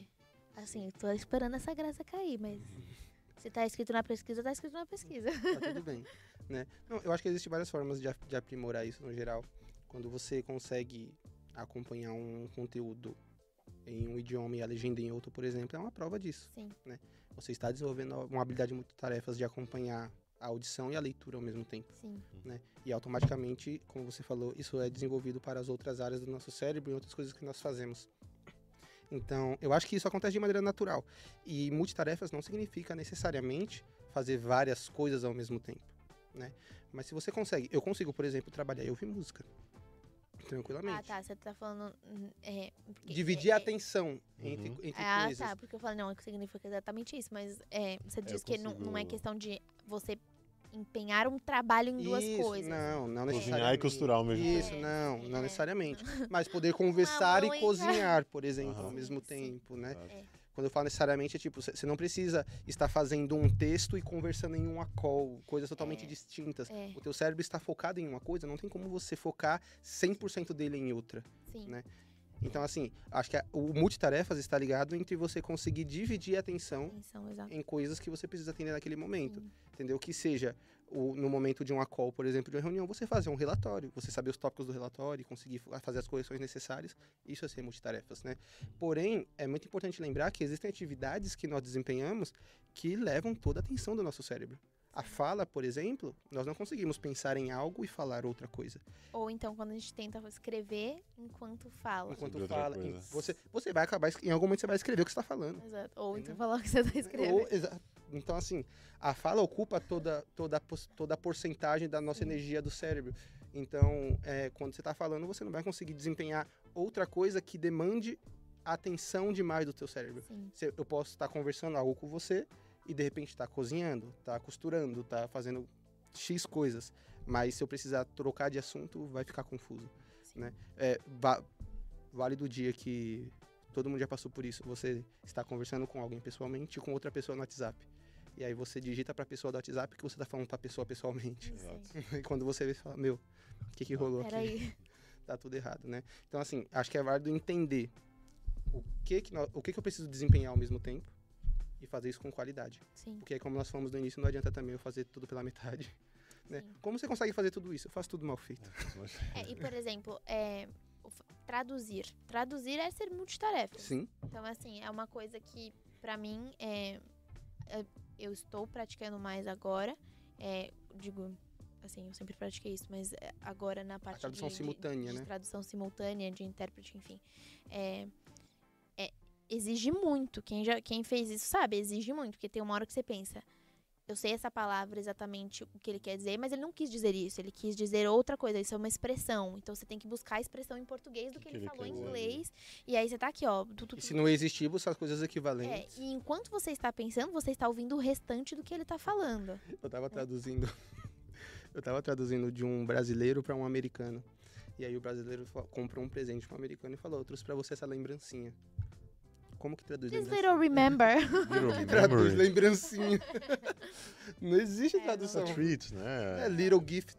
Speaker 3: É, assim, tô esperando essa graça cair, mas. Se tá escrito na pesquisa, tá escrito na pesquisa.
Speaker 1: Tá tudo bem. Né? Não, eu acho que existem várias formas de, de aprimorar isso no geral. Quando você consegue acompanhar um conteúdo em um idioma e a legenda em outro, por exemplo, é uma prova disso.
Speaker 3: Sim.
Speaker 1: Você está desenvolvendo uma habilidade muito tarefas de acompanhar a audição e a leitura ao mesmo tempo.
Speaker 3: Sim.
Speaker 1: E automaticamente, como você falou, isso é desenvolvido para as outras áreas do nosso cérebro e outras coisas que nós fazemos. Então, eu acho que isso acontece de maneira natural. E multitarefas não significa necessariamente fazer várias coisas ao mesmo tempo, né? Mas se você consegue, eu consigo, por exemplo, trabalhar e ouvir música tranquilamente.
Speaker 3: Ah, tá. Você tá falando. hum, É, porque-
Speaker 1: Dividir
Speaker 3: é,
Speaker 1: a
Speaker 3: é-
Speaker 1: atenção entre,
Speaker 2: Uhum.
Speaker 1: entre
Speaker 3: Ah,
Speaker 1: coisas.
Speaker 3: tá. Porque eu falei, não, é que significa exatamente isso. Mas é, você diz que não, não é questão de você empenhar um trabalho em duas
Speaker 1: Isso,
Speaker 3: coisas.
Speaker 1: Não, não
Speaker 2: Cozinhar e
Speaker 1: necessariamente.
Speaker 2: costurar ao mesmo
Speaker 1: Isso,
Speaker 3: tempo.
Speaker 1: não,
Speaker 3: É,
Speaker 1: não
Speaker 3: é.
Speaker 1: necessariamente. Mas poder conversar e cozinhar, por exemplo,
Speaker 2: Aham.
Speaker 1: ao mesmo tempo, né?
Speaker 2: Exato.
Speaker 1: Quando eu falo necessariamente, é tipo, você não precisa estar fazendo um texto e conversando em uma call, coisas totalmente
Speaker 3: É.
Speaker 1: distintas.
Speaker 3: É,
Speaker 1: O teu cérebro está focado em uma coisa, não tem como você focar 100% dele em outra.
Speaker 3: sim.
Speaker 1: né? Então, assim, acho que o multitarefas está ligado entre você conseguir dividir a atenção
Speaker 3: Atenção,
Speaker 1: em coisas que você precisa atender naquele momento.
Speaker 3: Sim.
Speaker 1: Entendeu? Que seja o- no momento de uma call, por exemplo, de uma reunião, você fazer um relatório, você saber os tópicos do relatório e conseguir fa- fazer as correções necessárias, isso é ser multitarefas, né? Porém, é muito importante lembrar que existem atividades que nós desempenhamos que levam toda a atenção do nosso cérebro. A fala, por exemplo, nós não conseguimos pensar em algo e falar outra coisa.
Speaker 3: Ou então quando a gente tenta escrever enquanto fala.
Speaker 1: Enquanto
Speaker 2: Sobre
Speaker 1: fala, você, você vai acabar, em algum momento você vai escrever o que você está falando.
Speaker 3: Exato. Ou então falar o que você tá escrevendo.
Speaker 1: Ou, exa- então, assim, a fala ocupa toda, toda, toda a porcentagem da nossa
Speaker 3: Sim.
Speaker 1: energia do cérebro. Então, é, quando você está falando, você não vai conseguir desempenhar outra coisa que demande atenção demais do teu cérebro.
Speaker 3: Sim.
Speaker 1: Eu posso estar conversando algo com você e, de repente, estar cozinhando, tá costurando, tá fazendo X coisas. Mas se eu precisar trocar de assunto, vai ficar confuso.
Speaker 3: Sim.
Speaker 1: Né? É, va- vale do dia que todo mundo já passou por isso. Você está conversando com alguém pessoalmente e com outra pessoa no WhatsApp. E aí você digita para a pessoa do WhatsApp que você está falando para a pessoa pessoalmente.
Speaker 2: Exato.
Speaker 1: E quando você vê, você fala, meu, o que, que rolou aqui?
Speaker 3: Peraí.
Speaker 1: Tá tudo errado, né? Então, assim, acho que é válido entender o que que, o que que eu preciso desempenhar ao mesmo tempo e fazer isso com qualidade.
Speaker 3: Sim.
Speaker 1: Porque, como nós falamos no início, não adianta também eu fazer tudo pela metade. Né? Como você consegue fazer tudo isso? Eu faço tudo mal feito.
Speaker 3: É, e, por exemplo, é, traduzir. Traduzir é ser multitarefa.
Speaker 1: Sim,
Speaker 3: Então, assim, é uma coisa que, pra mim, é, é- eu estou praticando mais agora. É, digo, assim, eu sempre pratiquei isso, mas é, agora na parte
Speaker 1: tradução
Speaker 3: de, de-
Speaker 1: simultânea,
Speaker 3: de
Speaker 1: né?
Speaker 3: tradução simultânea, de intérprete, enfim. É, é, exige muito. Quem, já, quem fez isso sabe, exige muito. Porque tem uma hora que você pensa, eu sei essa palavra exatamente o que ele quer dizer, mas ele não quis dizer isso. Ele quis dizer outra coisa. Isso é uma expressão. Então você tem que buscar a expressão em português do que,
Speaker 2: que
Speaker 3: ele,
Speaker 2: ele
Speaker 3: falou em
Speaker 2: dizer?
Speaker 3: inglês. E aí você tá aqui, ó. Tu, tu,
Speaker 1: E
Speaker 3: tu,
Speaker 1: se não existir, buscar coisas
Speaker 3: é,
Speaker 1: equivalentes.
Speaker 3: e enquanto você está pensando, você está ouvindo o restante do que ele tá falando.
Speaker 1: Eu tava traduzindo. eu tava traduzindo de um brasileiro para um americano. E aí o brasileiro comprou um presente para um americano e falou: Eu trouxe pra você essa lembrancinha. Como que traduz
Speaker 3: This
Speaker 1: lembrancinha?
Speaker 3: little remember.
Speaker 2: Little
Speaker 1: Traduz lembrancinha. não existe
Speaker 3: É,
Speaker 1: tradução.
Speaker 2: A treat,
Speaker 1: É
Speaker 2: né?
Speaker 1: little gift.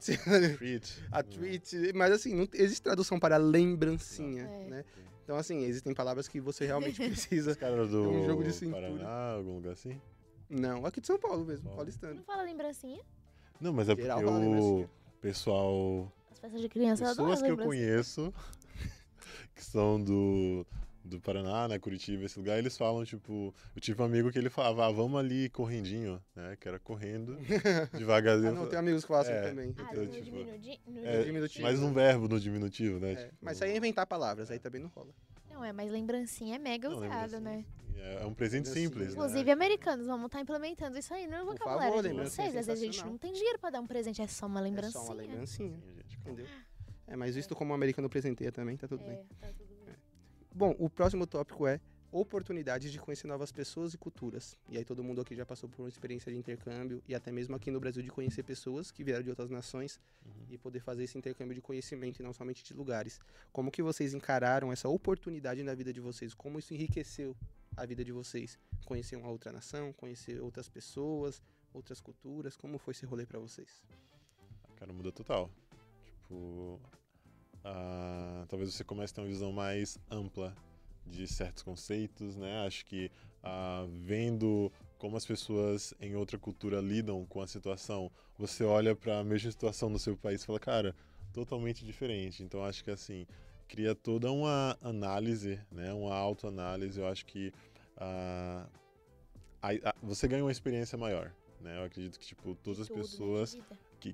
Speaker 2: treat.
Speaker 1: a treat. Mas assim, não existe tradução para lembrancinha,
Speaker 3: É.
Speaker 1: né? Então assim, existem palavras que você realmente precisa.
Speaker 2: Os caras do
Speaker 1: É um jogo de cintura.
Speaker 2: Paraná, algum lugar assim?
Speaker 1: Não, aqui de São Paulo mesmo,
Speaker 2: Paulo.
Speaker 1: paulistano.
Speaker 3: Não fala lembrancinha?
Speaker 2: Não, mas é
Speaker 1: Geral
Speaker 2: porque
Speaker 1: fala
Speaker 2: o
Speaker 1: lembrancinha.
Speaker 2: pessoal
Speaker 3: As festas de criança
Speaker 2: pessoas que eu conheço que são do, do Paraná, né, Curitiba, esse lugar, eles falam, tipo, eu tive um amigo que ele falava, ah, vamos ali correndinho, né, que era correndo, devagarzinho.
Speaker 1: Ah, não, tem amigos que falam assim
Speaker 2: É.
Speaker 1: também.
Speaker 3: Ah,
Speaker 2: Eu,
Speaker 3: no
Speaker 2: tipo,
Speaker 3: no
Speaker 2: é,
Speaker 3: diminutivo.
Speaker 2: mais um verbo no diminutivo, né?
Speaker 1: É,
Speaker 2: tipo,
Speaker 1: mas isso aí é inventar palavras, aí também não rola.
Speaker 3: Não, é, mas lembrancinha é mega
Speaker 2: não,
Speaker 3: usada,
Speaker 2: assim,
Speaker 3: né?
Speaker 2: É é um presente simples, né?
Speaker 3: Inclusive, americanos, vamos estar implementando isso aí no
Speaker 1: Por
Speaker 3: vocabulário
Speaker 1: favor,
Speaker 3: de
Speaker 1: é
Speaker 3: vocês. Às vezes a gente não tem dinheiro pra dar um presente, é só uma lembrancinha.
Speaker 1: É só uma lembrancinha,
Speaker 2: gente,
Speaker 1: entendeu? É, mas visto como o americano presenteia também, tá tudo bem.
Speaker 3: É, tá tudo bem.
Speaker 1: Bom, o próximo tópico é oportunidades de conhecer novas pessoas e culturas. E aí todo mundo aqui já passou por uma experiência de intercâmbio e até mesmo aqui no Brasil de conhecer pessoas que vieram de outras nações
Speaker 2: Uhum.
Speaker 1: e poder fazer esse intercâmbio de conhecimento e não somente de lugares. Como que vocês encararam essa oportunidade na vida de vocês? Como isso enriqueceu a vida de vocês? Conhecer uma outra nação, conhecer outras pessoas, outras culturas, como foi esse rolê pra vocês?
Speaker 2: Cara, muda total. Tipo, ah, talvez você comece a ter uma visão mais ampla de certos conceitos, né? Acho que ah, vendo como as pessoas em outra cultura lidam com a situação, você olha para a mesma situação no seu país e fala, cara, totalmente diferente. Então acho que assim cria toda uma análise, né? Uma autoanálise. Eu acho que ah, a- a- você ganha uma experiência maior. Né? Eu acredito que tipo todas as
Speaker 3: Tudo,
Speaker 2: pessoas.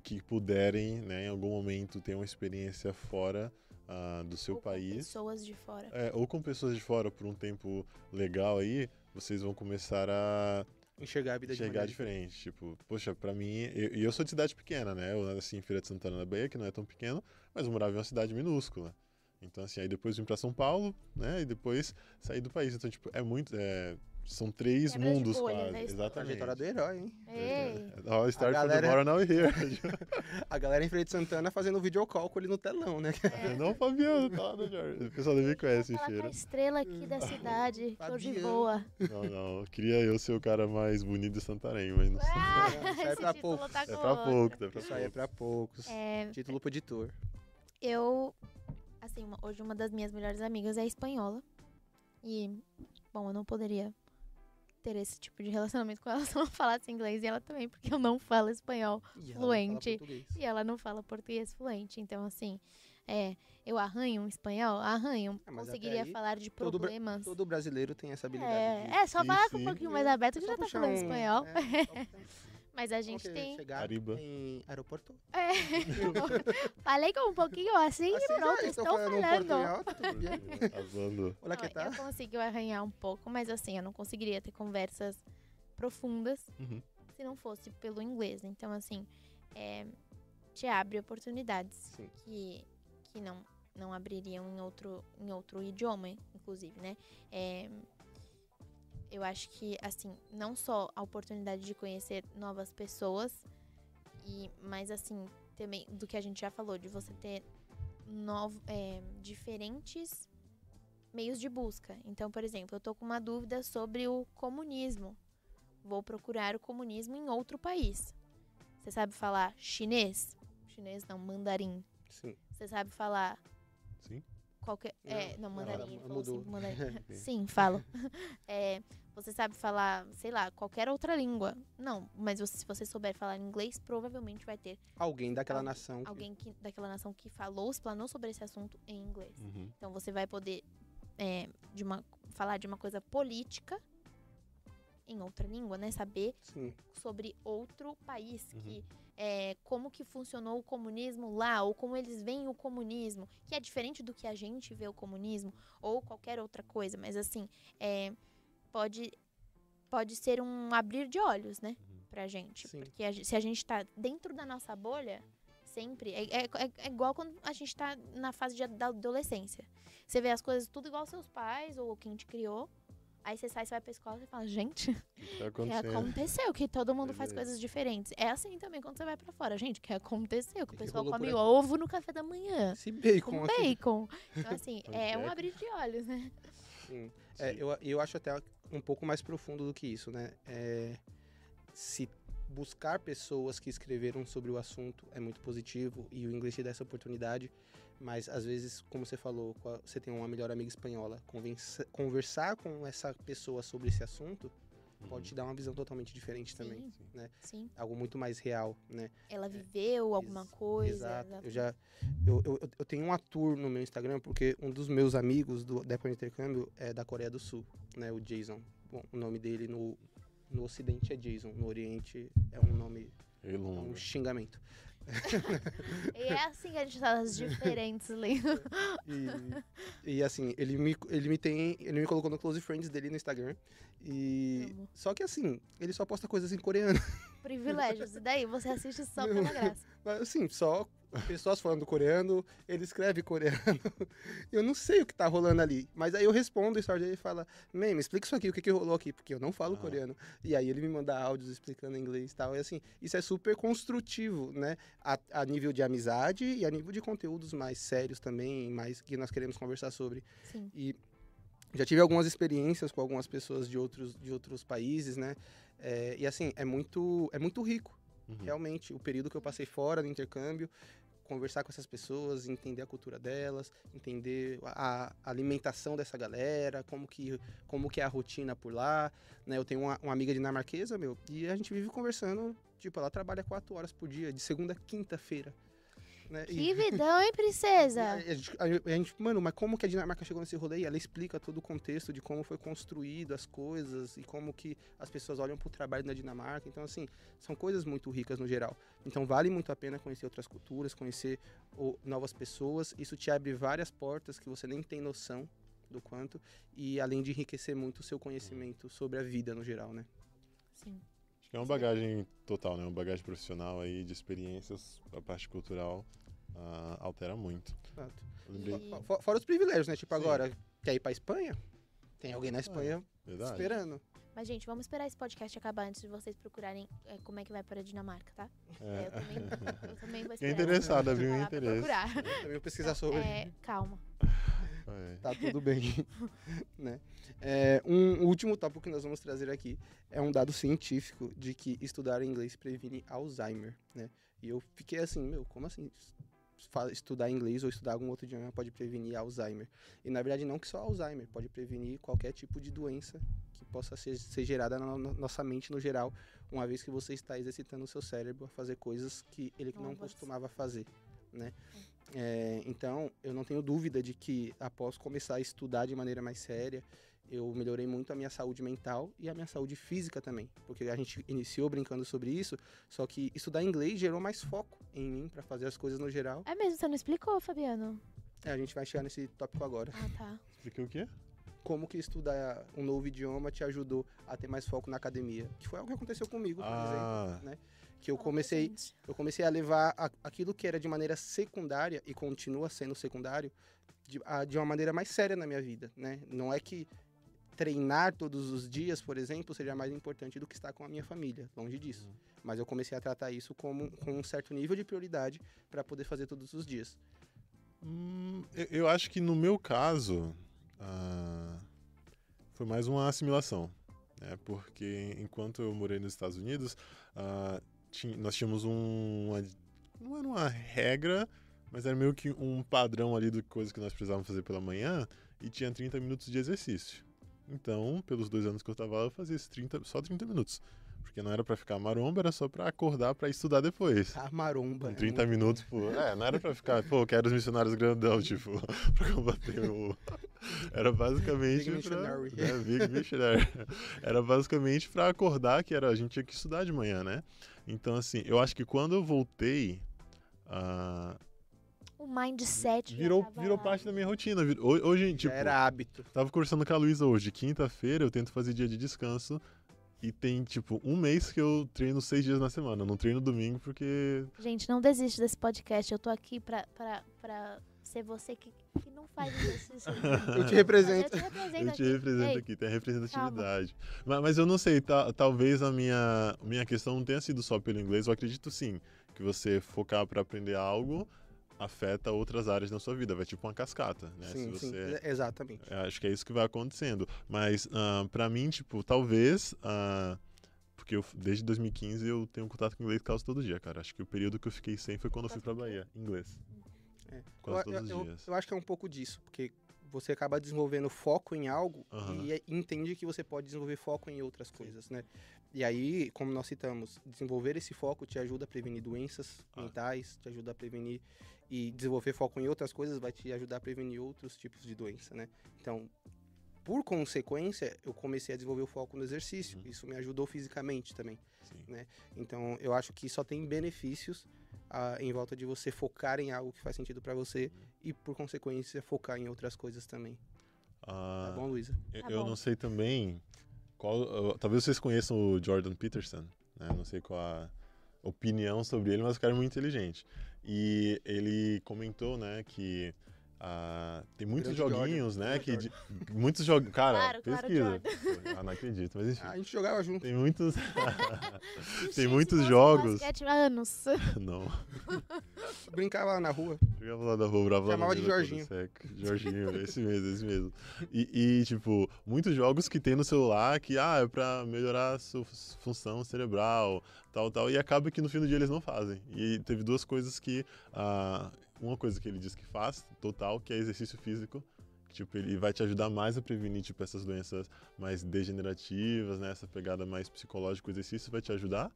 Speaker 2: Que, que puderem, né, em algum momento ter uma experiência fora ah, do seu
Speaker 3: Ou com
Speaker 2: país,
Speaker 3: pessoas de fora.
Speaker 2: é, ou com pessoas de fora por um tempo legal aí, vocês vão começar a
Speaker 1: Enxergar a vida de
Speaker 2: chegar
Speaker 1: maneira
Speaker 2: diferente. Tipo, poxa, pra mim, e eu, eu sou de cidade pequena, né? Eu nasci em Feira de Santana da Bahia, que não é tão pequeno, mas eu morava em uma cidade minúscula. Então, assim, aí depois vim pra São Paulo, né? E depois saí do país. Então, tipo, é muito. é, são três
Speaker 3: Quebra
Speaker 2: mundos
Speaker 3: bolhas,
Speaker 2: quase.
Speaker 3: né? Isso.
Speaker 2: Exatamente.
Speaker 1: Trajetória do herói, hein?
Speaker 3: Ei,
Speaker 2: All start from the
Speaker 1: galera-
Speaker 2: bottom, now we're here.
Speaker 1: A galera em Feira de Santana fazendo videocall com ele no telão, né?
Speaker 3: é.
Speaker 2: Não, Fabiano, tá, né, Jorge? O pessoal deve conhece
Speaker 3: Fala com a estrela aqui da cidade, tô de boa.
Speaker 2: Não, não. Queria eu ser o cara mais bonito de Santarém, mas não sei.
Speaker 3: Ah,
Speaker 1: Isso aí é pra poucos.
Speaker 3: tá
Speaker 2: É pra
Speaker 3: outra.
Speaker 2: pouco, é pra
Speaker 1: Isso aí é pra poucos.
Speaker 3: É,
Speaker 1: Título pro editor.
Speaker 3: eu, assim, uma- hoje uma das minhas melhores amigas é espanhola. E, bom, eu não poderia ter esse tipo de relacionamento com ela se eu não falasse inglês. E ela também, porque eu não falo espanhol.
Speaker 1: E ela
Speaker 3: Fluente.
Speaker 1: português.
Speaker 3: E ela não fala português fluente. Então, assim, é, eu arranho um espanhol? Arranho.
Speaker 1: Até
Speaker 3: Conseguiria
Speaker 1: aí,
Speaker 3: falar de
Speaker 1: todo
Speaker 3: problemas.
Speaker 1: Todo brasileiro tem essa habilidade.
Speaker 3: É,
Speaker 1: de...
Speaker 3: é só falar com um pouquinho mais aberto que
Speaker 1: É
Speaker 3: já tá falando
Speaker 1: um-
Speaker 3: espanhol.
Speaker 1: é,
Speaker 3: Mas a gente tem.
Speaker 1: Chegar
Speaker 2: Cariba.
Speaker 1: em aeroporto.
Speaker 3: É. Falei com um pouquinho assim,
Speaker 1: Assim,
Speaker 3: e pronto,
Speaker 1: já
Speaker 3: estou
Speaker 1: falando
Speaker 3: falando.
Speaker 1: tá. Olá, que
Speaker 3: Não,
Speaker 1: tal?
Speaker 3: Eu consegui arranhar um pouco, mas assim, eu não conseguiria ter conversas profundas
Speaker 2: Uhum.
Speaker 3: se não fosse pelo inglês. Então, assim, é, te abre oportunidades
Speaker 1: Sim.
Speaker 3: que, que não, não abririam em outro, em outro idioma, inclusive, né? É, eu acho que, assim, não só a oportunidade de conhecer novas pessoas, e mas assim, também do que a gente já falou, de você ter novo, é, diferentes meios de busca. Então, por exemplo, eu tô com uma dúvida sobre o comunismo. Vou procurar o comunismo em outro país. Você sabe falar chinês? Chinês não, mandarim.
Speaker 1: Sim.
Speaker 3: Você sabe falar
Speaker 2: Sim?
Speaker 3: qualquer. é, não,
Speaker 1: não,
Speaker 3: mandarim. falou assim, mandarim.
Speaker 2: Sim.
Speaker 3: Sim, falo. É, você sabe falar, sei lá, qualquer outra língua. Não, mas você- se você souber falar inglês, provavelmente vai ter
Speaker 1: Alguém daquela
Speaker 3: Al-
Speaker 1: nação. que-
Speaker 3: alguém que, daquela nação que falou, explanou sobre esse assunto em inglês.
Speaker 2: Uhum.
Speaker 3: Então você vai poder é, de uma, falar de uma coisa política em outra língua, né? Saber
Speaker 1: Sim.
Speaker 3: sobre outro país
Speaker 2: Uhum.
Speaker 3: que é, como que funcionou o comunismo lá, ou como eles veem o comunismo, que é diferente do que a gente vê o comunismo, ou qualquer outra coisa, mas assim, é, pode, pode ser um abrir de olhos, né, pra gente.
Speaker 1: Sim.
Speaker 3: Porque a se a gente tá dentro da nossa bolha, sempre, é, é, é- é igual quando a gente tá na fase de, da adolescência. Você vê as coisas tudo igual seus pais, ou quem te criou, aí você sai, você vai pra escola e fala, gente,
Speaker 2: O que tá
Speaker 3: que aconteceu? Que todo mundo faz coisas diferentes. É assim também quando você vai pra fora. Gente, o que aconteceu? Que o pessoal come
Speaker 1: aqui?
Speaker 3: ovo no café da manhã.
Speaker 1: Esse bacon
Speaker 3: Com
Speaker 1: aqui.
Speaker 3: bacon. Então, assim, é um abrir de olhos, né?
Speaker 1: Sim. É, eu, eu acho até um pouco mais profundo do que isso, né? É, se buscar pessoas que escreveram sobre o assunto é muito positivo e o inglês te dá essa oportunidade, mas às vezes, como você falou, você tem uma melhor amiga espanhola, convença- conversar com essa pessoa sobre esse assunto pode te dar uma visão totalmente diferente também.
Speaker 3: Sim.
Speaker 1: né?
Speaker 3: Sim.
Speaker 1: Algo muito mais real, né?
Speaker 3: Ela viveu alguma
Speaker 1: Ex-
Speaker 3: coisa.
Speaker 1: Exato. Eu
Speaker 3: exatamente.
Speaker 1: já. Eu, eu, eu tenho uma tour no meu Instagram porque um dos meus amigos do da Época de Intercâmbio é da Coreia do Sul, né? O Jason. Bom, o nome dele no, no Ocidente é Jason, no Oriente é um nome, é um xingamento.
Speaker 3: E é assim que a gente tá as diferentes lendo.
Speaker 1: E, e assim, ele me, ele me tem. Ele me colocou no Close Friends dele no Instagram. E.
Speaker 3: Amo.
Speaker 1: Só que assim, ele só posta coisas em coreano.
Speaker 3: Privilégios. E daí você assiste só pela graça.
Speaker 1: Mas, Assim, só pessoas falando coreano, ele escreve coreano. Eu não sei o que tá rolando ali. Mas aí eu respondo a história dele e fala, man, me explica isso aqui, o que, que rolou aqui, porque eu não falo
Speaker 2: Ah.
Speaker 1: coreano. E aí ele me manda áudios explicando em inglês e tal. E assim, isso é super construtivo, né? A, a nível de amizade e a nível de conteúdos mais sérios também, mais que nós queremos conversar sobre.
Speaker 3: Sim.
Speaker 1: E já tive algumas experiências com algumas pessoas de outros, de outros países, né? É, e assim, é muito, é muito rico
Speaker 2: Uhum.
Speaker 1: realmente o período que eu passei fora do intercâmbio conversar com essas pessoas entender a cultura delas entender a, alimentação dessa galera como que como que é a rotina por lá né? Eu tenho uma, uma amiga dinamarquesa meu e a gente vive conversando tipo ela trabalha quatro horas por dia de segunda a quinta-feira né E-
Speaker 3: Que vidão, hein,
Speaker 1: e
Speaker 3: princesa?
Speaker 1: a, a gente, a gente, mano, mas como que a Dinamarca chegou nesse rolê? E ela explica todo o contexto de como foi construído as coisas e como que as pessoas olham pro trabalho da Dinamarca. Então, assim, são coisas muito ricas no geral. Então, vale muito a pena conhecer outras culturas, conhecer o- novas pessoas. Isso te abre várias portas que você nem tem noção do quanto. E além de enriquecer muito o seu conhecimento sobre a vida no geral, né?
Speaker 3: Sim.
Speaker 2: Acho que é uma bagagem total, né? Uma bagagem profissional aí, de experiências, a parte cultural ah, altera muito.
Speaker 1: Exato.
Speaker 2: Eu lembrei,
Speaker 3: E-
Speaker 1: Fo- Fora os privilégios, né? Tipo,
Speaker 2: Sim.
Speaker 1: agora, quer ir pra Espanha? Tem alguém na Espanha
Speaker 2: verdade?
Speaker 1: esperando.
Speaker 3: Mas, gente, vamos esperar esse podcast acabar antes de vocês procurarem é, como é que vai para a Dinamarca, tá? É, eu, também, eu também vou
Speaker 2: Fiquei
Speaker 3: esperar.
Speaker 2: interessada, viu? Interesse.
Speaker 3: procurar.
Speaker 1: Também vou pesquisar sobre.
Speaker 3: É, calma.
Speaker 2: É.
Speaker 1: Tá tudo bem, né? É, um último tópico que nós vamos trazer aqui é um dado científico de que estudar inglês previne Alzheimer, né? E eu fiquei assim, meu, como assim? Estudar inglês ou estudar algum outro idioma pode prevenir Alzheimer. E na verdade não que só Alzheimer, pode prevenir qualquer tipo de doença que possa ser, ser gerada na no- nossa mente no geral, uma vez que você está exercitando o seu cérebro a fazer coisas que ele não
Speaker 3: Novas.
Speaker 1: costumava fazer, né? É, então, eu não tenho dúvida de que após começar a estudar de maneira mais séria, eu melhorei muito a minha saúde mental e a minha saúde física também. Porque a gente iniciou brincando sobre isso, só que estudar inglês gerou mais foco em mim para fazer as coisas no geral.
Speaker 3: É mesmo, você não explicou, Fabiano?
Speaker 1: É, a gente vai chegar nesse tópico agora.
Speaker 3: Ah, tá.
Speaker 2: Expliquei o quê?
Speaker 1: Como que estudar um novo idioma te ajudou a ter mais foco na academia? Que foi algo que aconteceu comigo, por exemplo.
Speaker 2: Ah,
Speaker 1: Que eu
Speaker 3: pra
Speaker 1: comecei, eu comecei a levar a- aquilo que era de maneira secundária e continua sendo secundário de, a- de uma maneira mais séria na minha vida, né? Não é que treinar todos os dias, por exemplo, seja mais importante do que estar com a minha família, longe disso.
Speaker 2: Uhum.
Speaker 1: Mas eu comecei a tratar isso como com um certo nível de prioridade para poder fazer todos os dias.
Speaker 2: hum, eu, eu acho que no meu caso ah, foi mais uma assimilação, né? Porque enquanto eu morei nos Estados Unidos, ah, nós tínhamos um, uma, não era uma regra, mas era meio que um padrão ali de coisas que nós precisávamos fazer pela manhã e tinha 30 minutos de exercício. Então, pelos dois anos que eu tava lá, eu fazia esses 30, só 30 minutos. Porque não era pra ficar maromba, era só pra acordar pra estudar depois.
Speaker 1: A maromba.
Speaker 2: Com
Speaker 1: é
Speaker 2: 30
Speaker 1: muito-
Speaker 2: minutos, pô. É, não era pra ficar, pô, quero os missionários grandão, tipo, pra combater o. Era basicamente.
Speaker 1: Big
Speaker 2: pra,
Speaker 1: missionary.
Speaker 2: É, Big Missionary. Era basicamente pra acordar, que era, a gente tinha que estudar de manhã, né? Então, assim, eu acho que quando eu voltei, ah,
Speaker 3: O mindset.
Speaker 2: virou, virou
Speaker 3: lá.
Speaker 2: parte da minha rotina. Hoje, tipo,
Speaker 1: era hábito.
Speaker 2: tava conversando com a Luísa hoje. Quinta-feira eu tento fazer dia de descanso. E tem, tipo, um mês que eu treino seis dias na semana. Eu não treino domingo porque.
Speaker 3: Gente, não desiste desse podcast. Eu tô aqui pra, pra, pra ser você que, que não faz exercício.
Speaker 1: Eu te represento.
Speaker 3: Mas eu te represento
Speaker 2: Eu te
Speaker 3: aqui.
Speaker 2: represento
Speaker 3: Ei,
Speaker 2: aqui, tem a representatividade. Mas, mas eu não sei, ta- talvez a minha, minha questão não tenha sido só pelo inglês. Eu acredito sim que você focar para aprender algo afeta outras áreas na sua vida. Vai tipo uma cascata, né?
Speaker 1: Sim,
Speaker 2: Se
Speaker 1: sim,
Speaker 2: você
Speaker 1: é- exatamente.
Speaker 2: Eu acho que é isso que vai acontecendo. Mas ah, pra mim, tipo, talvez. ah, porque eu, desde 2015 eu tenho contato com inglês quase todo dia, cara. Acho que o período que eu fiquei sem foi quando eu fui pra Bahia. Inglês.
Speaker 1: É.
Speaker 2: Quase
Speaker 1: Eu-
Speaker 2: todos os
Speaker 1: eu, eu-
Speaker 2: dias.
Speaker 1: eu acho que é um pouco disso, porque você acaba desenvolvendo foco em algo
Speaker 2: Aham.
Speaker 1: e é- entende que você pode desenvolver foco em outras coisas, né? E aí, como nós citamos, desenvolver esse foco te ajuda a prevenir doenças
Speaker 2: Ah.
Speaker 1: mentais, te ajuda a prevenir e desenvolver foco em outras coisas vai te ajudar a prevenir outros tipos de doença, né? Então, por consequência, eu comecei a desenvolver o foco no exercício.
Speaker 2: Uhum.
Speaker 1: Isso me ajudou fisicamente também.
Speaker 2: Sim.
Speaker 1: Então, eu acho que só tem benefícios ah, em volta de você focar em algo que faz sentido pra você e, por consequência, focar em outras coisas também.
Speaker 2: Ah,
Speaker 1: Tá bom, Luísa?
Speaker 2: eu,
Speaker 3: Tá
Speaker 2: eu não sei também qual. ah, talvez vocês conheçam o Jordan Peterson, né? Não sei qual a opinião sobre ele, mas o cara é muito inteligente. E ele comentou, né, que ah, tem muitos
Speaker 1: Grande
Speaker 2: joguinhos,
Speaker 1: Jordan.
Speaker 2: né? Que de- muitos jogos. Cara,
Speaker 3: Claro, claro,
Speaker 2: pesquisa. Pô, ah, não acredito, mas enfim.
Speaker 1: Ah, a gente jogava junto.
Speaker 2: Tem muitos. Tem muitos jogos.
Speaker 3: basquete há anos.
Speaker 2: Não.
Speaker 1: Brincava lá na rua.
Speaker 2: Jogava lá da rua, bravo lá
Speaker 1: Chamava de Jorginho.
Speaker 2: Jorginho, esse mesmo, esse mesmo. E, e, tipo, muitos jogos que tem no celular que, ah, é pra melhorar a sua função cerebral, tal, tal. E acaba que no fim do dia eles não fazem. E teve duas coisas que. ah, uma coisa que ele diz que faz, total, que é exercício físico. que, Tipo, ele vai te ajudar mais a prevenir, tipo, essas doenças mais degenerativas, né? Essa pegada mais psicológica, o exercício vai te ajudar.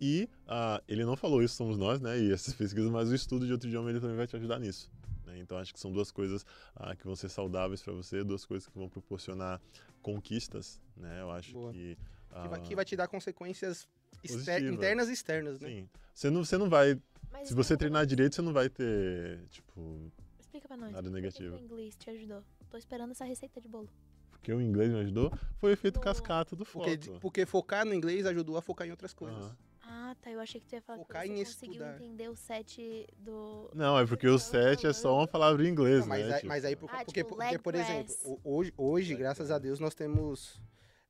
Speaker 2: E ah, ele não falou isso, somos nós, né? E essas pesquisas, mas o estudo de outro idioma ele também vai te ajudar nisso. né? Então acho que são duas coisas ah, que vão ser saudáveis para você, duas coisas que vão proporcionar conquistas, né? Eu acho
Speaker 1: Boa.
Speaker 2: que.
Speaker 1: Que, vai,
Speaker 2: ah,
Speaker 1: que vai te dar consequências
Speaker 2: Positiva.
Speaker 1: internas e externas, né?
Speaker 2: Sim. Você não, você não vai.
Speaker 3: Mas
Speaker 2: Se você treinar direito, você não vai ter, tipo.
Speaker 3: Explica pra nós.
Speaker 2: nada
Speaker 3: por
Speaker 2: negativo.
Speaker 3: O inglês te ajudou. Tô esperando essa receita de bolo.
Speaker 2: Porque o inglês me ajudou. Foi o efeito cascata do foco.
Speaker 1: Porque, porque focar no inglês ajudou a focar em outras coisas.
Speaker 2: Aham.
Speaker 3: Ah, tá. Eu achei que tu ia falar
Speaker 1: Focar
Speaker 3: que
Speaker 1: em
Speaker 3: você conseguiu
Speaker 1: estudar.
Speaker 3: entender o set do...
Speaker 2: Não, é porque o set é só uma palavra em inglês,
Speaker 1: Não, mas,
Speaker 2: né?
Speaker 1: aí,
Speaker 2: tipo.
Speaker 1: mas aí, por-
Speaker 3: Ah,
Speaker 1: porque,
Speaker 3: tipo,
Speaker 1: porque, por
Speaker 3: leg
Speaker 1: exemplo, hoje, hoje graças a. Deus, nós temos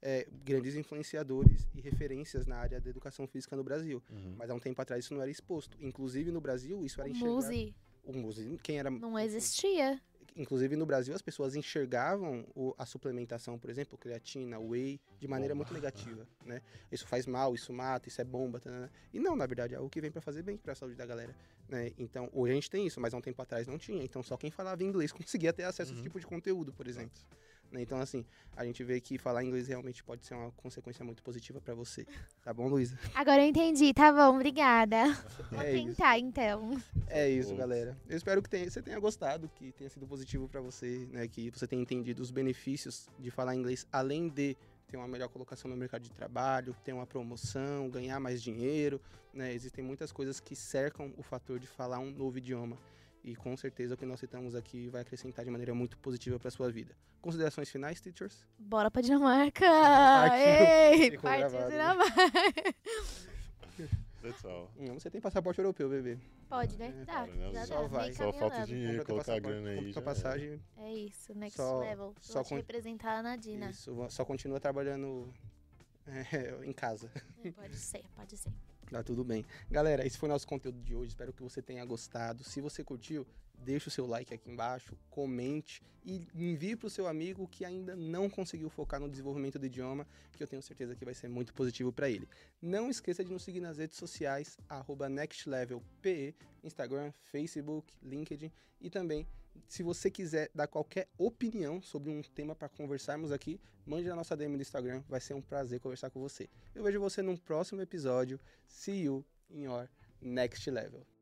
Speaker 1: é, grandes influenciadores e referências na área da educação física no Brasil.
Speaker 2: Uhum.
Speaker 1: Mas há um tempo atrás isso não era exposto. Inclusive no Brasil, isso era
Speaker 3: O
Speaker 1: enxergado.
Speaker 3: Muzi
Speaker 1: O Muzi, quem era.
Speaker 3: não existia.
Speaker 1: Inclusive no Brasil, as pessoas enxergavam o- a suplementação, por exemplo, creatina, whey, de maneira
Speaker 2: Bomba.
Speaker 1: muito negativa, né? Isso faz mal, isso mata, isso é bomba, tá, né? E não, na verdade, é algo que vem pra fazer bem pra saúde da galera, né? Então, hoje a gente tem isso, mas há um tempo atrás não tinha. Então, só quem falava inglês conseguia ter acesso a esse
Speaker 2: Uhum.
Speaker 1: tipo de conteúdo, por exemplo. Né? Então, assim, a gente vê que falar inglês realmente pode ser uma consequência muito positiva pra você. Tá bom, Luísa?
Speaker 3: Agora eu entendi. Tá bom, obrigada. Vou
Speaker 1: É isso.
Speaker 3: tentar, então.
Speaker 1: É isso, galera. Eu espero que tenha- você tenha gostado, que tenha sido positivo pra você, né? Que você tenha entendido os benefícios de falar inglês, além de ter uma melhor colocação no mercado de trabalho, ter uma promoção, ganhar mais dinheiro, né? Existem muitas coisas que cercam o fator de falar um novo idioma. E com certeza o que nós citamos aqui vai acrescentar de maneira muito positiva pra sua vida. Considerações finais, teachers?
Speaker 3: Bora pra Dinamarca!
Speaker 1: Partiu.
Speaker 3: Ei, partiu
Speaker 1: né?
Speaker 3: Dinamarca!
Speaker 2: That's all.
Speaker 1: Não, você tem passaporte europeu, bebê.
Speaker 3: Pode, né?
Speaker 1: É,
Speaker 3: Tá,
Speaker 2: cara, né?
Speaker 3: já
Speaker 1: Só
Speaker 3: tá,
Speaker 1: vai.
Speaker 2: Só falta dinheiro, colocar a grana aí. já
Speaker 1: passagem.
Speaker 3: É isso, next
Speaker 1: Só-
Speaker 3: level.
Speaker 1: só
Speaker 3: Vou te
Speaker 1: con-
Speaker 3: representar na Dina.
Speaker 1: Isso, só continua trabalhando é, em casa.
Speaker 3: É, Pode ser, pode ser.
Speaker 1: Tá tudo bem. Galera, esse foi o nosso conteúdo de hoje. Espero que você tenha gostado. Se você curtiu, deixa o seu like aqui embaixo, comente e envie para o seu amigo que ainda não conseguiu focar no desenvolvimento do idioma, que eu tenho certeza que vai ser muito positivo para ele. Não esqueça de nos seguir nas redes sociais, nextlevelpe, Instagram, Facebook, LinkedIn e também, se você quiser dar qualquer opinião sobre um tema para conversarmos aqui, mande na nossa DM do Instagram, vai ser um prazer conversar com você. Eu vejo você num próximo episódio. See you in your next level.